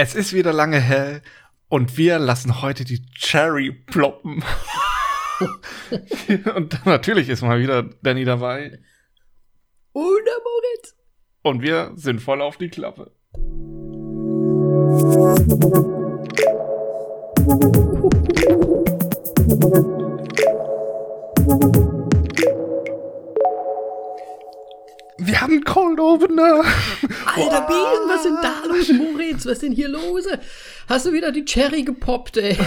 Es ist wieder lange hell und wir lassen heute die Cherry ploppen. und natürlich ist mal wieder Danny dabei. Oder Moritz. Und wir sind voll auf die Klappe. Wir haben einen Cold Opener. Alter Bienen, was sind da los, Moritz? Was ist denn hier los? Hast du wieder die Cherry gepoppt, ey?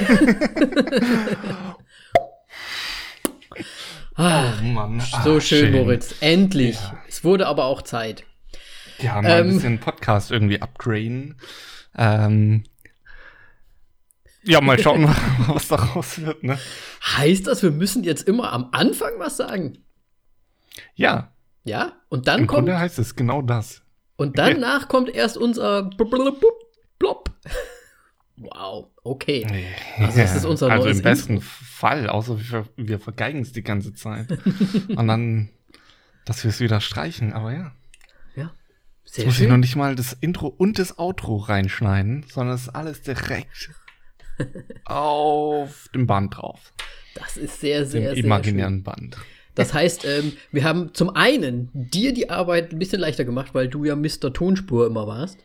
ah, Oh Mann. so Ah, schön, Moritz. Endlich. Ja. Es wurde aber auch Zeit. Ja, mal ein Ähm. bisschen Podcast irgendwie upgraden. Ähm, ja, mal schauen, was daraus wird, ne? Heißt das, wir müssen jetzt immer am Anfang was sagen? Ja, Ja? Und dann im kommt. Grunde heißt es genau das. Und danach kommt erst unser. Blub. Wow, okay. Also das ist unser also neues im besten Fall, außer wir, wir vergeigen es die ganze Zeit. Und dann, dass wir es wieder streichen, aber ja. Ja. Jetzt Sehr muss ich noch schön. nicht mal das Intro und das Outro reinschneiden, sondern es ist alles direkt auf dem Band drauf. Das ist sehr, Dem sehr, sehr schön. imaginären Band. Das heißt, ähm, wir haben zum einen dir die Arbeit ein bisschen leichter gemacht, weil du ja Mr. Tonspur immer warst.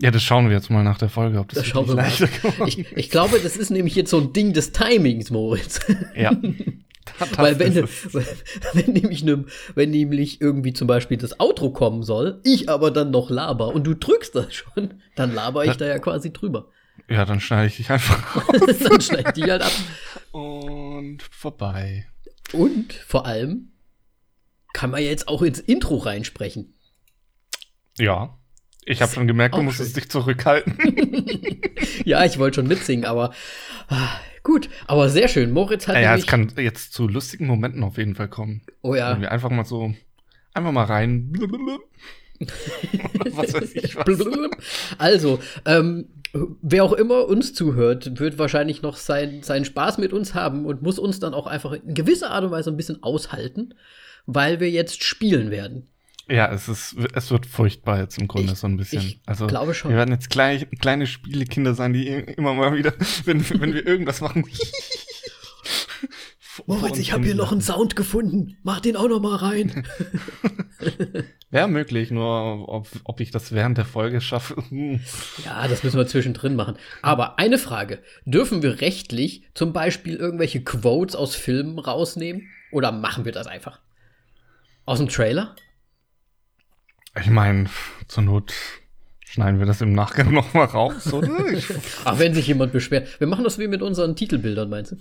Ja, das schauen wir jetzt mal nach der Folge, ob das, Das schauen wir mal. leichter geworden Ich, ich glaube, das ist nämlich jetzt so ein Ding des Timings, Moritz. Ja. Das Weil wenn, wenn, nämlich ne, wenn nämlich irgendwie zum Beispiel das Outro kommen soll, ich aber dann noch laber und du drückst das schon, dann laber ich Ja. da ja quasi drüber. Ja, dann schneide ich dich einfach dann schneid ich die halt ab. Und vorbei. Und vor allem kann man jetzt auch ins Intro reinsprechen. Ja. Ich habe schon gemerkt, du musstest schön. dich zurückhalten. Ja, ich wollte schon mitsingen, aber ah, gut. Aber sehr schön. Moritz hat ja, nämlich, es kann jetzt zu lustigen Momenten auf jeden Fall kommen. oh Wenn ja, wir einfach mal so, einfach mal rein. Oder was weiß ich was. Also, ähm, wer auch immer uns zuhört, wird wahrscheinlich noch sein, seinen Spaß mit uns haben und muss uns dann auch einfach in gewisser Art und Weise ein bisschen aushalten, weil wir jetzt spielen werden. Ja, es ist, es wird furchtbar jetzt im Grunde Ich- so ein bisschen. ich also, glaube schon. Wir werden jetzt klein, kleine Spielekinder sein, die immer mal wieder, wenn, wenn wir irgendwas machen. Moritz, ich habe hier noch einen Sound gefunden. Mach den auch noch mal rein. Wäre möglich, nur ob, ob ich das während der Folge schaffe. hm. Ja, das müssen wir zwischendrin machen. Aber eine Frage. Dürfen wir rechtlich zum Beispiel irgendwelche Quotes aus Filmen rausnehmen? Oder machen wir das einfach? Aus dem Trailer? Ich meine, zur Not schneiden wir das im Nachgang noch mal raus, oder? Ach, wenn sich jemand beschwert. Wir machen das wie mit unseren Titelbildern, meinst du?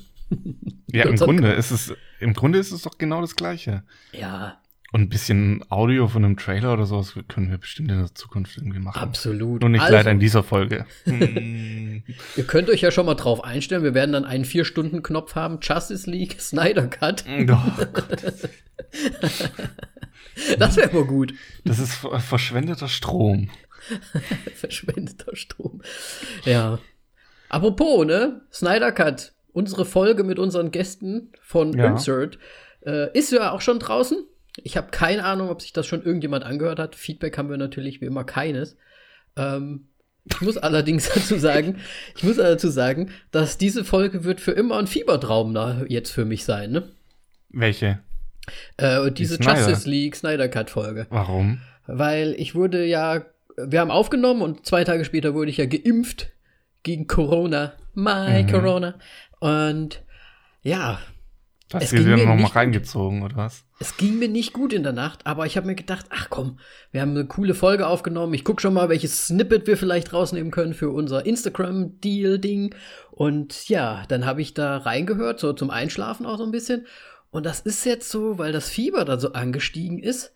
ja, im Grunde ist es, im Grunde ist es doch genau das Gleiche. Ja, Und ein bisschen Audio von einem Trailer oder sowas können wir bestimmt in der Zukunft irgendwie machen. absolut. Nur nicht also, leider in dieser Folge. Ihr könnt euch ja schon mal drauf einstellen. Wir werden dann einen Vier-Stunden-Knopf haben. Justice League, Snyder Cut. Doch, Gott, Das wäre mal gut. das ist ver- verschwendeter Strom. Verschwendeter Strom. Ja. Apropos, ne? Snyder Cut. Unsere Folge mit unseren Gästen von Ja. Insert äh, ist ja auch schon draußen. Ich habe keine Ahnung, ob sich das schon irgendjemand angehört hat. Feedback haben wir natürlich wie immer keines. Ähm, ich muss allerdings dazu sagen, ich muss dazu sagen, dass diese Folge wird für immer ein Fiebertraum na, jetzt für mich sein, ne? Welche? Äh, diese Snyder. Justice League Snyder Cut Folge. Warum? Weil ich wurde ja, wir haben aufgenommen und zwei Tage später wurde ich ja geimpft gegen Corona. My Mhm. Corona. Und ja, Du hast ging dir mir noch mal nicht gut. reingezogen, oder was? es ging mir nicht gut in der Nacht, aber ich habe mir gedacht, ach komm, wir haben eine coole Folge aufgenommen. Ich guck schon mal, welches Snippet wir vielleicht rausnehmen können für unser Instagram-Deal-Ding. Und ja, dann habe ich da reingehört, so zum Einschlafen auch so ein bisschen. Und das ist jetzt so, weil das Fieber da so angestiegen ist.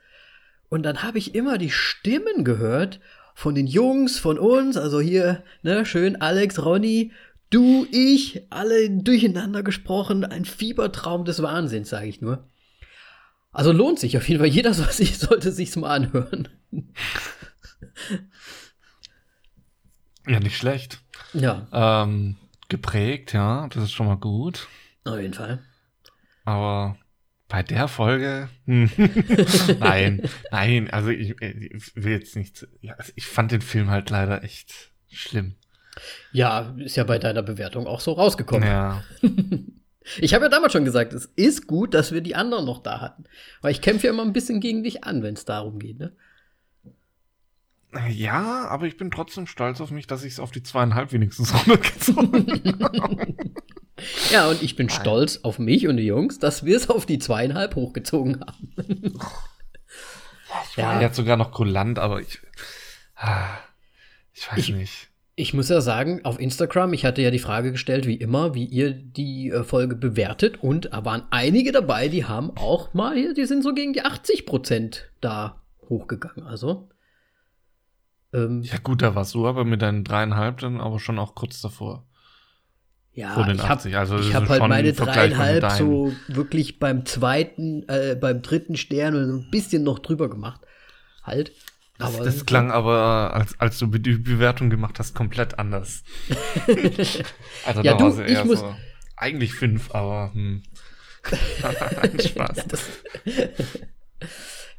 Und dann habe ich immer die Stimmen gehört von den Jungs, von uns, also hier, ne, schön Alex, Ronny, du, ich, alle durcheinander gesprochen, ein Fiebertraum des Wahnsinns, sage ich nur. Also lohnt sich auf jeden Fall. Jeder soll sich, sollte sich's mal anhören. Ja, nicht schlecht. Ja, Ähm, geprägt, ja, das ist schon mal gut. auf jeden Fall. Aber bei der Folge, hm. nein, nein, also ich, ich will jetzt nicht, ja, also ich fand den Film halt leider echt schlimm. Ja, ist ja bei deiner Bewertung auch so rausgekommen. Ja. Ich habe ja damals schon gesagt, es ist gut, dass wir die anderen noch da hatten. Weil ich kämpfe ja immer ein bisschen gegen dich an, wenn es darum geht, ne? Ja, aber ich bin trotzdem stolz auf mich, dass ich es auf die zweieinhalb wenigstens runtergezogen habe. Ja, und ich bin stolz auf mich und die Jungs, dass wir es auf die zweieinhalb hochgezogen haben. Ich war Ja. jetzt sogar noch kulant, aber ich. ah, Ich weiß Ich- nicht. Ich muss ja sagen, auf Instagram, ich hatte ja die Frage gestellt, wie immer, wie ihr die äh, Folge bewertet. Und da waren einige dabei, die haben auch mal hier, die sind so gegen die 80 Prozent da hochgegangen. Also. Ähm, Ja, gut, da warst du aber mit deinen dreieinhalb dann aber schon auch kurz davor. Ja, vor den ich habe 80. Also, ich ist hab halt meine dreieinhalb so wirklich beim zweiten, äh, beim dritten Stern so ein bisschen noch drüber gemacht. Halt. Das, Aber das klang aber, als, als du die Bewertung gemacht hast, komplett anders. also Ja, da du, war sie ich eher muss- so. Eigentlich fünf, aber hm. Spaß.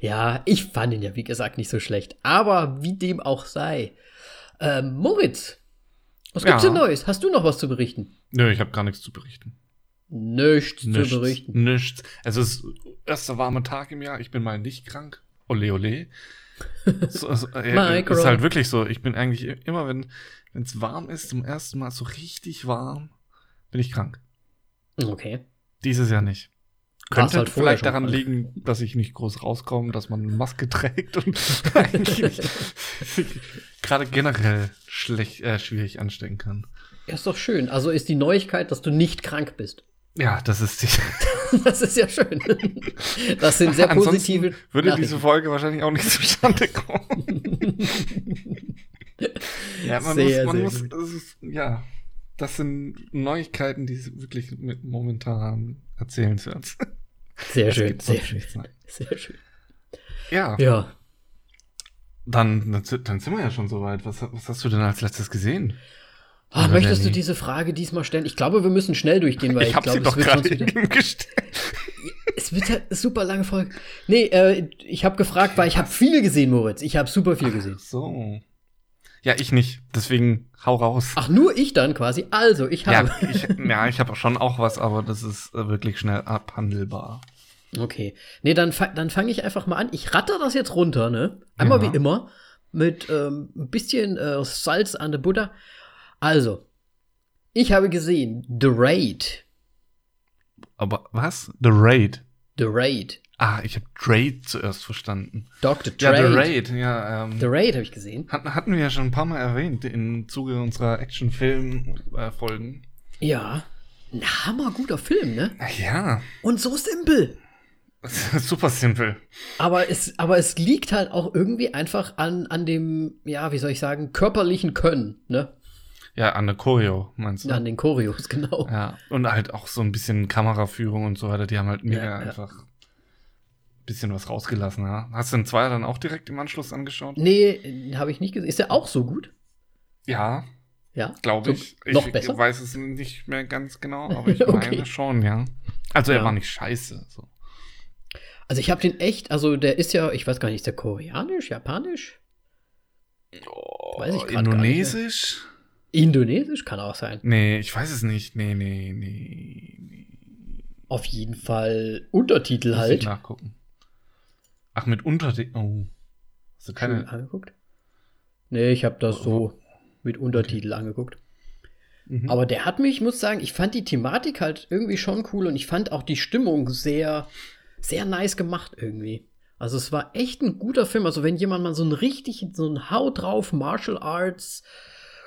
Ja, ich fand ihn ja, wie gesagt, nicht so schlecht. Aber wie dem auch sei. Ähm, Moritz, was gibt's Ja. denn Neues? Hast du noch was zu berichten? Nö, ich habe gar nichts zu berichten. Nichts, Nichts, zu berichten. nichts. Es ist erster warmer Tag im Jahr. Ich bin mal nicht krank. Ole, ole. So, so, äh, ist halt wirklich so. Ich bin eigentlich immer, wenn es warm ist, zum ersten Mal so richtig warm, bin ich krank. Okay. Dieses Jahr nicht. Könnte halt vielleicht daran krank. liegen, dass ich nicht groß rauskomme, dass man eine Maske trägt und gerade generell schlecht, äh, schwierig anstecken kann. Ja, ist doch schön. Also ist die Neuigkeit, dass du nicht krank bist. Ja, das ist die. Das ist ja schön. Das sind sehr Ansonsten positive. Würde diese Folge wahrscheinlich auch nicht zustande kommen. ja, man Sehr, muss, man sehr muss ist, ja, das sind Neuigkeiten, die wirklich mit momentan erzählenswert sind. Sehr schön, sehr schön. Sehr schön. Ja, Ja. Dann, dann sind wir ja schon soweit. Was, was hast du denn als letztes gesehen? Ah, möchtest du diese Frage diesmal stellen? Ich glaube, wir müssen schnell durchgehen, weil ich, ich habe glaube, sie doch es wird gerade eben gestellt. es wird eine super lange Folge. Nee, äh, ich habe gefragt, weil ich habe viel gesehen, Moritz. Ich habe super viel gesehen. So. Ja, ich nicht. Deswegen hau raus. Ach, nur ich dann quasi. Also, ich habe. ja, ich, ja, ich habe schon auch was, aber das ist äh, wirklich schnell abhandelbar. Okay. Nee, dann, dann fange ich einfach mal an. Ich ratter das jetzt runter, ne? Einmal Ja. wie immer. Mit ähm, ein bisschen äh, Salz an der Butter. Also, ich habe gesehen The Raid. Aber was? The Raid. The Raid. Ah, ich habe Raid zuerst verstanden. Dr. Ja, Trade. The Raid, ja. Ähm, The Raid habe ich gesehen. hatten, hatten wir ja schon ein paar Mal erwähnt im Zuge unserer Actionfilm-Folgen. Ja. Ein hammerguter Film, ne? ja, Und so simpel. super simpel. Aber es, aber es liegt halt auch irgendwie einfach an, an dem, ja, wie soll ich sagen, körperlichen Können, ne? Ja, an der Choreo, meinst du? An den Choreos, genau. Ja, und halt auch so ein bisschen Kameraführung und so weiter. Die haben halt mega Ja, ja. einfach ein bisschen was rausgelassen. Ja. Hast du den Zweier dann auch direkt im Anschluss angeschaut? Nee, habe ich nicht gesehen. Ist der auch so gut? Ja, Ja. glaube So, ich. noch ich besser? weiß es nicht mehr ganz genau, aber ich Okay. meine schon, ja. Also er Ja. war nicht scheiße. So. Also ich habe den echt, also der ist ja, ich weiß gar nicht, ist der koreanisch, japanisch? Weiß ich grad gar nicht, Indonesisch? Indonesisch kann auch sein. Nee, ich weiß es nicht. Nee, nee, nee. nee. Auf jeden Fall Untertitel Muss ich halt. nachgucken. Ach, mit Untertitel. Oh. Hast du keine. angeguckt? Nee, ich habe das so mit Untertitel angeguckt. Mhm. Aber der hat mich, ich muss sagen, ich fand die Thematik halt irgendwie schon cool und ich fand auch die Stimmung sehr, sehr nice gemacht irgendwie. Also es war echt ein guter Film. Also wenn jemand mal so einen richtig, so einen Haut drauf Martial Arts,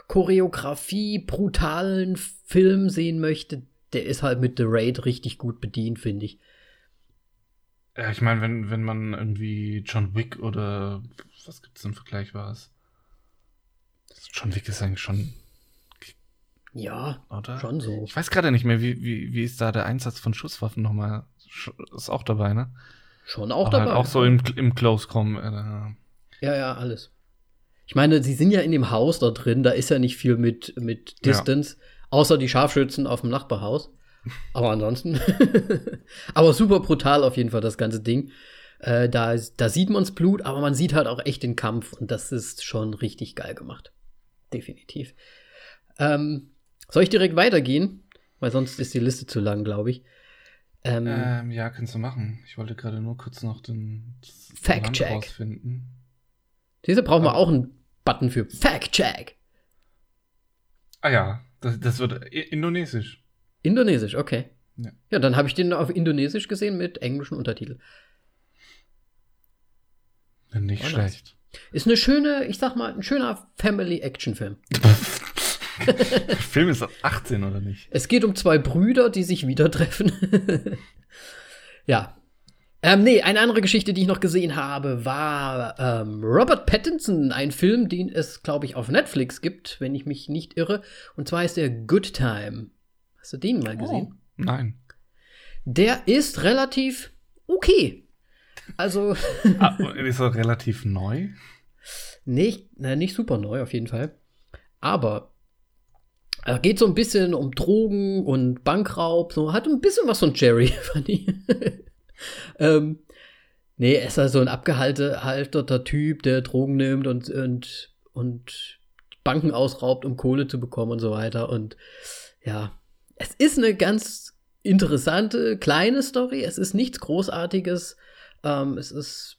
Choreografie, brutalen Film sehen möchte, der ist halt mit The Raid richtig gut bedient, finde ich. Ja, ich meine, wenn, wenn man irgendwie John Wick oder was gibt's denn Vergleichbares? John Wick ist eigentlich schon, Ja, oder? schon so. Ich weiß gerade nicht mehr, wie, wie, wie ist da der Einsatz von Schusswaffen nochmal? Ist auch dabei, ne? Schon auch Aber dabei. Halt auch so im, im Close Come. Äh, Ja, ja, alles. Ich meine, sie sind ja in dem Haus da drin, da ist ja nicht viel mit, mit Ja. Distance, außer die Scharfschützen auf dem Nachbarhaus. Aber ansonsten. aber super brutal auf jeden Fall, das ganze Ding. Äh, da, da sieht man's Blut, aber man sieht halt auch echt den Kampf und das ist schon richtig geil gemacht. Definitiv. Ähm, soll ich direkt weitergehen? Weil sonst ist die Liste zu lang, glaube ich. Ähm, ähm, ja, kannst du machen. Ich wollte gerade nur kurz noch den Fact-Check rausfinden. Diese brauchen wir auch einen Button für Fact-Check. Ah ja, das, das wird indonesisch. Indonesisch, okay. Ja, ja dann habe ich den auf Indonesisch gesehen mit englischen Untertiteln. Nicht oh, schlecht. Ist eine schöne, ich sag mal, ein schöner Family-Action-Film. Der Film ist ab 18, oder nicht? Es geht um zwei Brüder, die sich wieder treffen. ja. Ähm, nee, eine andere Geschichte, die ich noch gesehen habe, war ähm, Robert Pattinson, ein Film, den es, glaube ich, auf Netflix gibt, wenn ich mich nicht irre. Und zwar ist der Good Time. Hast du den mal gesehen? Oh, nein. Der ist relativ okay. Also. ah, ist er relativ neu? Nicht, na, nicht super neu, auf jeden Fall. Aber er geht so ein bisschen um Drogen und Bankraub. So, hat ein bisschen was von Jerry, fand ich. ähm, nee, er ist also ein abgehalteter Typ, der Drogen nimmt und, und, und Banken ausraubt, um Kohle zu bekommen und so weiter. Und ja, es ist eine ganz interessante, kleine Story. Es ist nichts Großartiges. Ähm, es ist,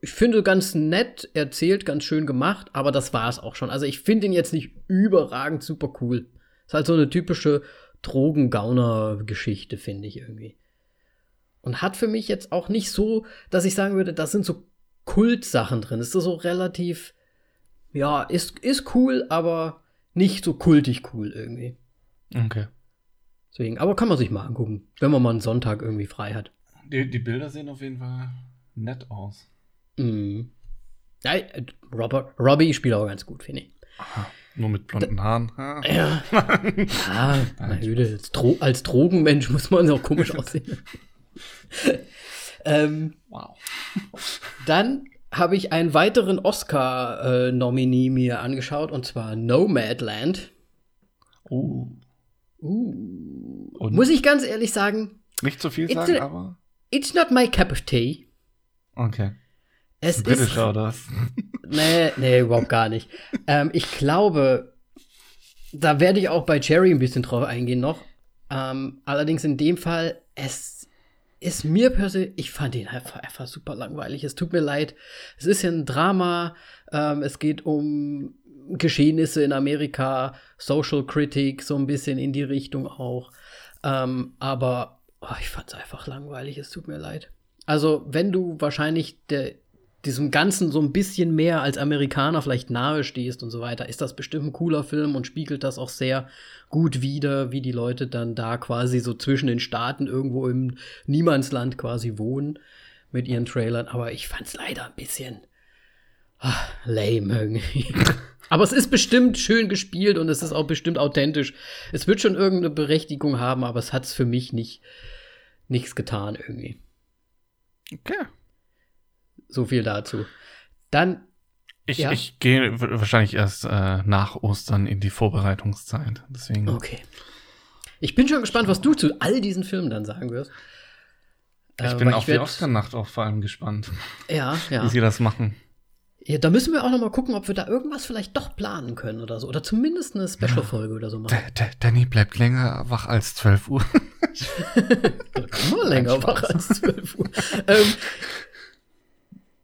ich finde, ganz nett erzählt, ganz schön gemacht, aber das war es auch schon. Also ich finde ihn jetzt nicht überragend super cool. Ist halt so eine typische Drogengauner-Geschichte, finde ich irgendwie. Und hat für mich jetzt auch nicht so, dass ich sagen würde, das sind so Kultsachen drin. Ist so relativ, ja, ist, ist cool, aber nicht so kultig cool irgendwie. Okay. Deswegen, aber kann man sich mal angucken, wenn man mal einen Sonntag irgendwie frei hat. Die, die Bilder sehen auf jeden Fall nett aus. Mhm. Ja, äh, Robert, Robbie spielt auch ganz gut, finde ich. Aha, nur mit blonden da, Haaren. Ja. ja, ja meine Güte, als, Dro als Drogenmensch muss man auch komisch aussehen. ähm, wow. Dann habe ich einen weiteren Oscar-Nominee mir angeschaut, und zwar Nomadland. Oh. Uh. uh. Muss ich ganz ehrlich sagen. Nicht zu viel sagen, aber. It's not my cup of tea. Okay. Es Britisch ist. oder Nee, nee, überhaupt gar nicht. ähm, ich glaube, da werde ich auch bei Cherry ein bisschen drauf eingehen noch. Ähm, allerdings in dem Fall, es ist mir persönlich, ich fand ihn einfach, einfach super langweilig. Es tut mir leid. Es ist ja ein Drama. Ähm, es geht um Geschehnisse in Amerika, Social Critic, so ein bisschen in die Richtung auch. Ähm, aber Oh, ich fand's einfach langweilig, es tut mir leid. Also, wenn du wahrscheinlich der, diesem Ganzen so ein bisschen mehr als Amerikaner vielleicht nahe stehst und so weiter, ist das bestimmt ein cooler Film und spiegelt das auch sehr gut wider, wie die Leute dann da quasi so zwischen den Staaten irgendwo im Niemandsland quasi wohnen mit ihren Trailern. Aber ich fand's leider ein bisschen ach, lame irgendwie. Aber es ist bestimmt schön gespielt und es ist auch bestimmt authentisch. Es wird schon irgendeine Berechtigung haben, aber es hat's für mich nicht nichts getan irgendwie. Okay. So viel dazu. Dann. Ich, ja. ich gehe wahrscheinlich erst äh, nach Ostern in die Vorbereitungszeit. Deswegen. Okay. Ich bin schon gespannt, was du zu all diesen Filmen dann sagen wirst. Ich äh, bin auf ich die Oscar-Nacht auch vor allem gespannt. Ja, ja. Wie sie das machen. Ja, da müssen wir auch noch mal gucken, ob wir da irgendwas vielleicht doch planen können oder so. Oder zumindest eine Special-Folge oder so machen. D Danny bleibt länger wach als 12 Uhr. Immer länger wach als 12 Uhr. ähm,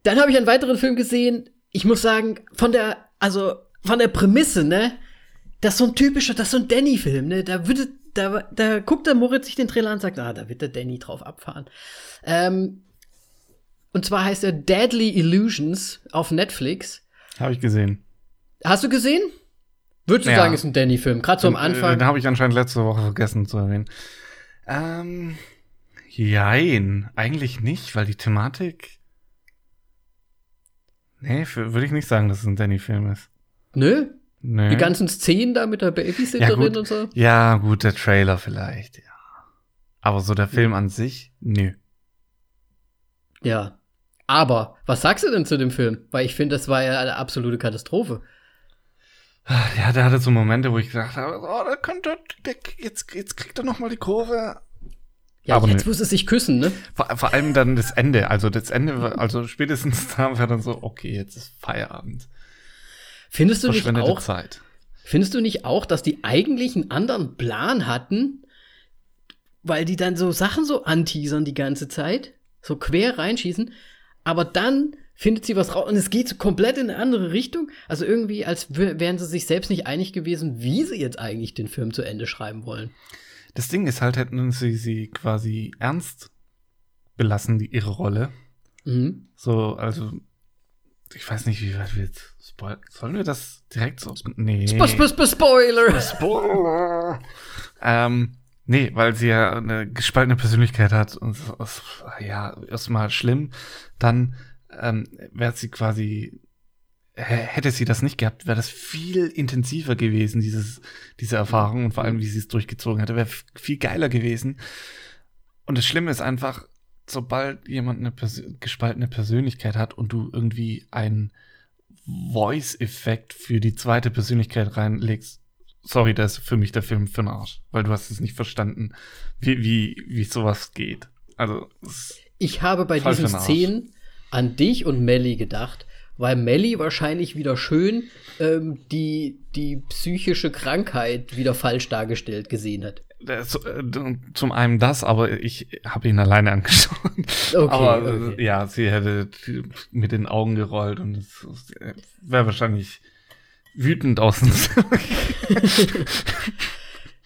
dann habe ich einen weiteren Film gesehen. Ich muss sagen, von der, also von der Prämisse, ne? Das ist so ein typischer, das ist so ein Danny-Film, ne? Da würde, da, da guckt der Moritz sich den Trailer an und sagt, ah, da wird der Danny drauf abfahren. Ähm, und zwar heißt er Deadly Illusions auf Netflix. Habe ich gesehen. Hast du gesehen? Würdest du ja. sagen, ist ein Danny-Film? Gerade so am Anfang. Den habe ich anscheinend letzte Woche vergessen zu erwähnen. Ähm, jein, eigentlich nicht, weil die Thematik. Nee, würde ich nicht sagen, dass es ein Danny-Film ist. Nö? Nö. Die ganzen Szenen da mit der Babysitterin ja, und so? Ja, gut, der Trailer vielleicht, ja. Aber so der Film an sich, nö. Ja. Aber, was sagst du denn zu dem Film? Weil ich finde, das war ja eine absolute Katastrophe. Ja, der hatte so Momente, wo ich gedacht habe, oh, da könnte, der, jetzt, jetzt kriegt er noch mal die Kurve. Ja, aber jetzt ne. muss es sich küssen, ne? Vor, vor, allem dann das Ende. Also das Ende, also spätestens da war dann so, okay, jetzt ist Feierabend. Findest du nicht auch? Zeit. Findest du nicht auch, dass die eigentlich einen anderen Plan hatten, weil die dann so Sachen so anteasern die ganze Zeit, so quer reinschießen, aber dann findet sie was raus und es geht so komplett in eine andere Richtung. Also irgendwie, als wären sie sich selbst nicht einig gewesen, wie sie jetzt eigentlich den Film zu Ende schreiben wollen. Das Ding ist halt, hätten sie sie quasi ernst belassen, die, ihre Rolle. Mhm. So, also, ich weiß nicht, wie weit wir jetzt spoil Sollen wir das direkt so? Nee. -sp Spoiler! Spoiler! ähm, nee, weil sie ja eine gespaltene Persönlichkeit hat und ja, erstmal schlimm. Dann ähm, wäre sie quasi hätte sie das nicht gehabt, wäre das viel intensiver gewesen, dieses, diese Erfahrung und vor allem, wie sie es durchgezogen hätte, wäre viel geiler gewesen. Und das Schlimme ist einfach, sobald jemand eine Pers gespaltene Persönlichkeit hat und du irgendwie einen Voice-Effekt für die zweite Persönlichkeit reinlegst, sorry, das ist für mich der Film für den Arsch, weil du hast es nicht verstanden, wie, wie, wie sowas geht. Also, ich habe bei diesen Szenen an dich und Melly gedacht, weil Melly wahrscheinlich wieder schön ähm, die, die psychische Krankheit wieder falsch dargestellt gesehen hat. Das, äh, zum einen das, aber ich habe ihn alleine angeschaut. Okay, aber äh, okay. ja, sie hätte mit den Augen gerollt und es wäre wahrscheinlich wütend außen.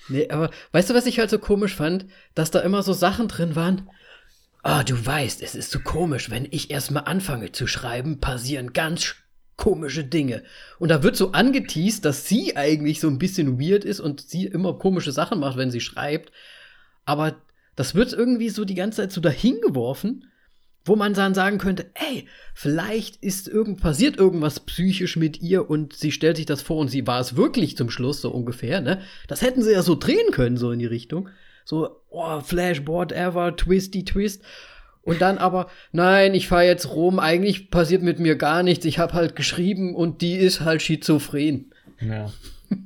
nee, aber weißt du, was ich halt so komisch fand? Dass da immer so Sachen drin waren, Ah, oh, du weißt, es ist so komisch, wenn ich erstmal anfange zu schreiben, passieren ganz komische Dinge. Und da wird so angeteased, dass sie eigentlich so ein bisschen weird ist und sie immer komische Sachen macht, wenn sie schreibt. Aber das wird irgendwie so die ganze Zeit so dahingeworfen, wo man dann sagen könnte, ey, vielleicht ist irgend passiert irgendwas psychisch mit ihr und sie stellt sich das vor und sie war es wirklich zum Schluss so ungefähr, ne? Das hätten sie ja so drehen können so in die Richtung. So, oh, Flash, whatever, twisty, twist. Und dann aber, nein, ich fahre jetzt rum, eigentlich passiert mit mir gar nichts. Ich habe halt geschrieben und die ist halt schizophren. Ja.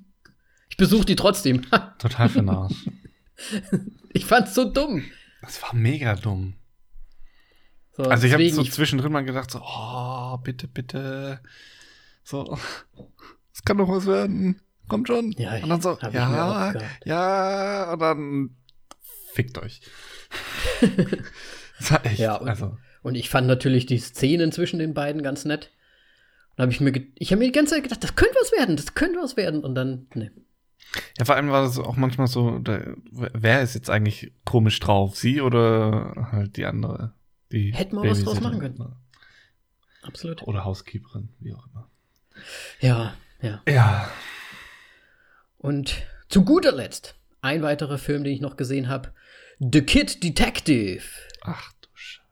Ich besuche die trotzdem. Total für. Ich fand's so dumm. Das war mega dumm. So, also ich habe so zwischendrin mal gedacht, so, oh, bitte, bitte. So, es kann doch was werden. Kommt schon. Ja, und dann so, ja, ja, und dann fickt euch. das war echt, ja, und, also. und ich fand natürlich die Szenen zwischen den beiden ganz nett. Da habe ich mir, ich habe mir die ganze Zeit gedacht, das könnte was werden, das könnte was werden. Und dann, ne. Ja, vor allem war das auch manchmal so, da, wer ist jetzt eigentlich komisch drauf? Sie oder halt die andere? Die Hätten wir was draus machen können. Absolut. Oder Housekeeperin, wie auch immer. Ja, ja. Ja. Und zu guter Letzt ein weiterer Film, den ich noch gesehen habe, The Kid Detective. Ach du Scheiße.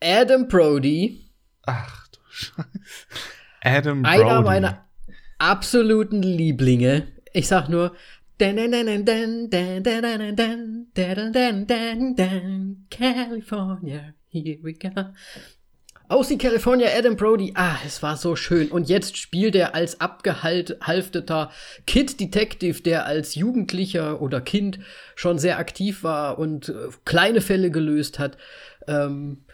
Adam Brody. Ach du Scheiße. Adam Brody. Einer meiner absoluten Lieblinge. Ich sag nur California, go. Aus die California Adam Brody. Ah, es war so schön. Und jetzt spielt er als abgehalfteter Kid Detective, der als Jugendlicher oder Kind schon sehr aktiv war und äh, kleine Fälle gelöst hat. Ähm,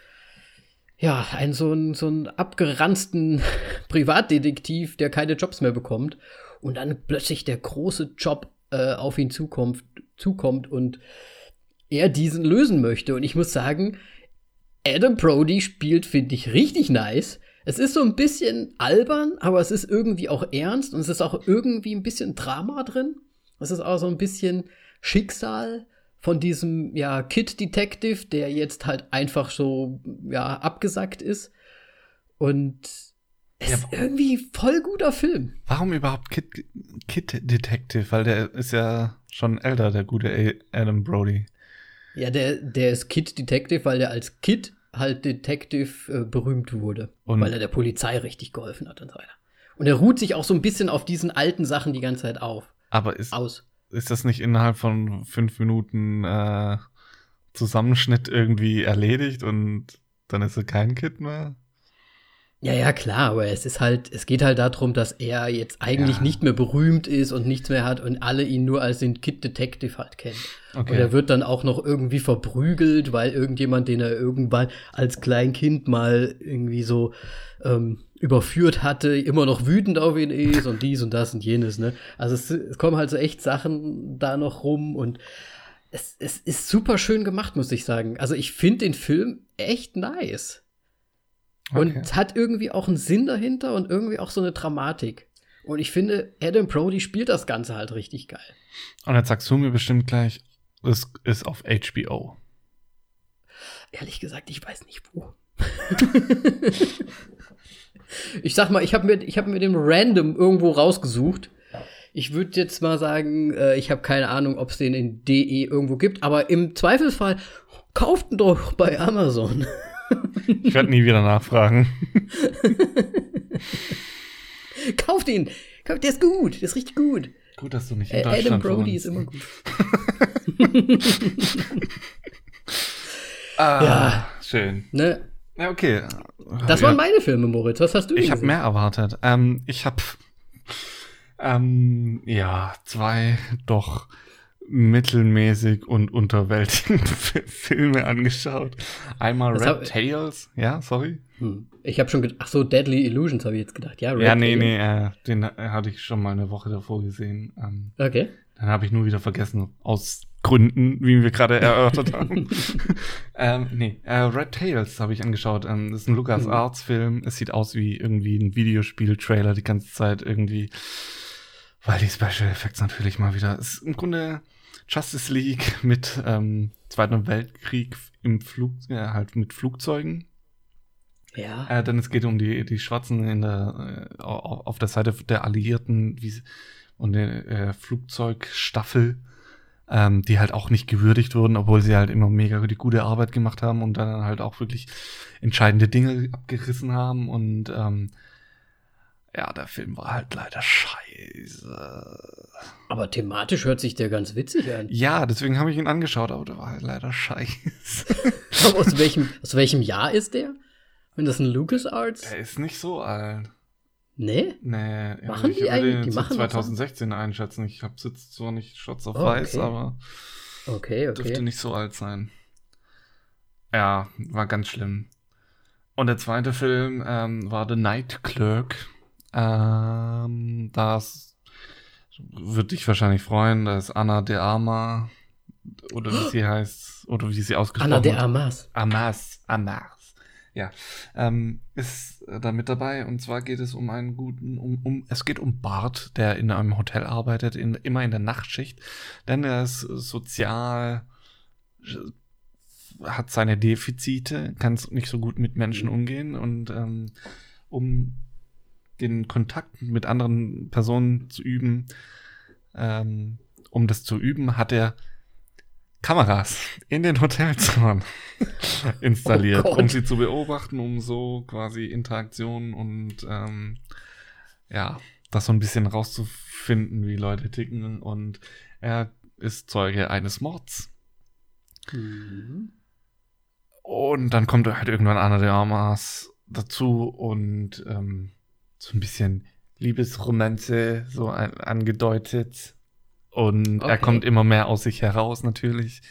ja, ein so ein, so ein abgeranzten Privatdetektiv, der keine Jobs mehr bekommt. Und dann plötzlich der große Job äh, auf ihn zukommt, zukommt und er diesen lösen möchte. Und ich muss sagen, Adam Brody spielt, finde ich, richtig nice. Es ist so ein bisschen albern, aber es ist irgendwie auch ernst und es ist auch irgendwie ein bisschen Drama drin. Es ist auch so ein bisschen Schicksal von diesem, ja, Kid Detective, der jetzt halt einfach so, ja, abgesackt ist. Und es ja, ist irgendwie voll guter Film. Warum überhaupt Kid, Kid Detective? Weil der ist ja schon älter, der gute Adam Brody. Ja, der, der ist Kid Detective, weil der als Kid halt Detective äh, berühmt wurde, und weil er der Polizei richtig geholfen hat und so weiter. Und er ruht sich auch so ein bisschen auf diesen alten Sachen die ganze Zeit auf. Aber ist, aus. ist das nicht innerhalb von fünf Minuten äh, Zusammenschnitt irgendwie erledigt und dann ist er kein Kid mehr? Ja, ja, klar, aber es ist halt, es geht halt darum, dass er jetzt eigentlich ja. nicht mehr berühmt ist und nichts mehr hat und alle ihn nur als den Kid Detective halt kennen. Okay. Und er wird dann auch noch irgendwie verprügelt, weil irgendjemand, den er irgendwann als Kleinkind mal irgendwie so ähm, überführt hatte, immer noch wütend auf ihn ist und dies und das und jenes, ne? Also es, es kommen halt so echt Sachen da noch rum und es, es ist super schön gemacht, muss ich sagen. Also ich finde den Film echt nice. Okay. Und hat irgendwie auch einen Sinn dahinter und irgendwie auch so eine Dramatik. Und ich finde, Adam Brody spielt das Ganze halt richtig geil. Und jetzt sagst du mir bestimmt gleich, es ist auf HBO. Ehrlich gesagt, ich weiß nicht wo. ich sag mal, ich habe mir, hab mir den random irgendwo rausgesucht. Ich würde jetzt mal sagen, äh, ich habe keine Ahnung, ob es den in DE irgendwo gibt, aber im Zweifelsfall kauft ihn doch bei Amazon. Ich werde nie wieder nachfragen. Kauft ihn! Der ist gut, der ist richtig gut. Gut, dass du nicht in Deutschland Adam Brody ist immer gut. ah, ja. Schön. Ne? Ja, okay. Das waren meine Filme, Moritz. Was hast du Ich habe mehr erwartet. Ähm, ich habe ähm, ja zwei doch mittelmäßig und unterwältigend Filme angeschaut. Einmal das Red Tails, ja, sorry. Hm. Ich habe schon gedacht, ach so, Deadly Illusions habe ich jetzt gedacht, ja. Red ja, nee, Tails. nee, äh, den hatte ich schon mal eine Woche davor gesehen. Ähm, okay. Dann habe ich nur wieder vergessen, aus Gründen, wie wir gerade erörtert haben. ähm, nee, äh, Red Tails habe ich angeschaut. Ähm, das ist ein Lucas hm. Arts Film. Es sieht aus wie irgendwie ein Videospiel-Trailer die ganze Zeit irgendwie. Weil die Special Effects natürlich mal wieder. Es ist im Grunde Justice League mit ähm, Zweiten Weltkrieg im Flug, ja, halt mit Flugzeugen. Ja. Äh, denn es geht um die, die Schwarzen in der, äh, auf der Seite der Alliierten wie, und der äh, Flugzeugstaffel, ähm, die halt auch nicht gewürdigt wurden, obwohl sie halt immer mega die gute Arbeit gemacht haben und dann halt auch wirklich entscheidende Dinge abgerissen haben und ähm, ja, der Film war halt leider scheiße. Aber thematisch hört sich der ganz witzig an. Ja, deswegen habe ich ihn angeschaut, aber der war halt leider scheiße. aber aus welchem, aus welchem Jahr ist der? Wenn das ein LucasArts? Der ist nicht so alt. Nee? Nee. Machen ja, die eigentlich? Die machen 2016 einschätzen. Ich habe jetzt zwar nicht Shots auf oh, Weiß, okay. aber okay, okay. dürfte nicht so alt sein. Ja, war ganz schlimm. Und der zweite Film ähm, war The Night Clerk. Ähm, das würde dich wahrscheinlich freuen. Da ist Anna de Arma. Oder wie sie heißt. Oder wie sie ausgesprochen Anna de Armas. Armas. Armas. Ja. Ähm, ist da mit dabei. Und zwar geht es um einen guten, um, um, es geht um Bart, der in einem Hotel arbeitet, in, immer in der Nachtschicht. Denn er ist sozial, hat seine Defizite, kann nicht so gut mit Menschen umgehen und ähm, um den Kontakt mit anderen Personen zu üben, ähm, um das zu üben, hat er Kameras in den Hotelzimmern installiert, oh um sie zu beobachten, um so quasi Interaktionen und ähm, ja, das so ein bisschen rauszufinden, wie Leute ticken. Und er ist Zeuge eines Mords. Mhm. Und dann kommt halt irgendwann einer der Armas dazu und ähm, so ein bisschen Liebesromanze so an, angedeutet. Und okay. er kommt immer mehr aus sich heraus, natürlich,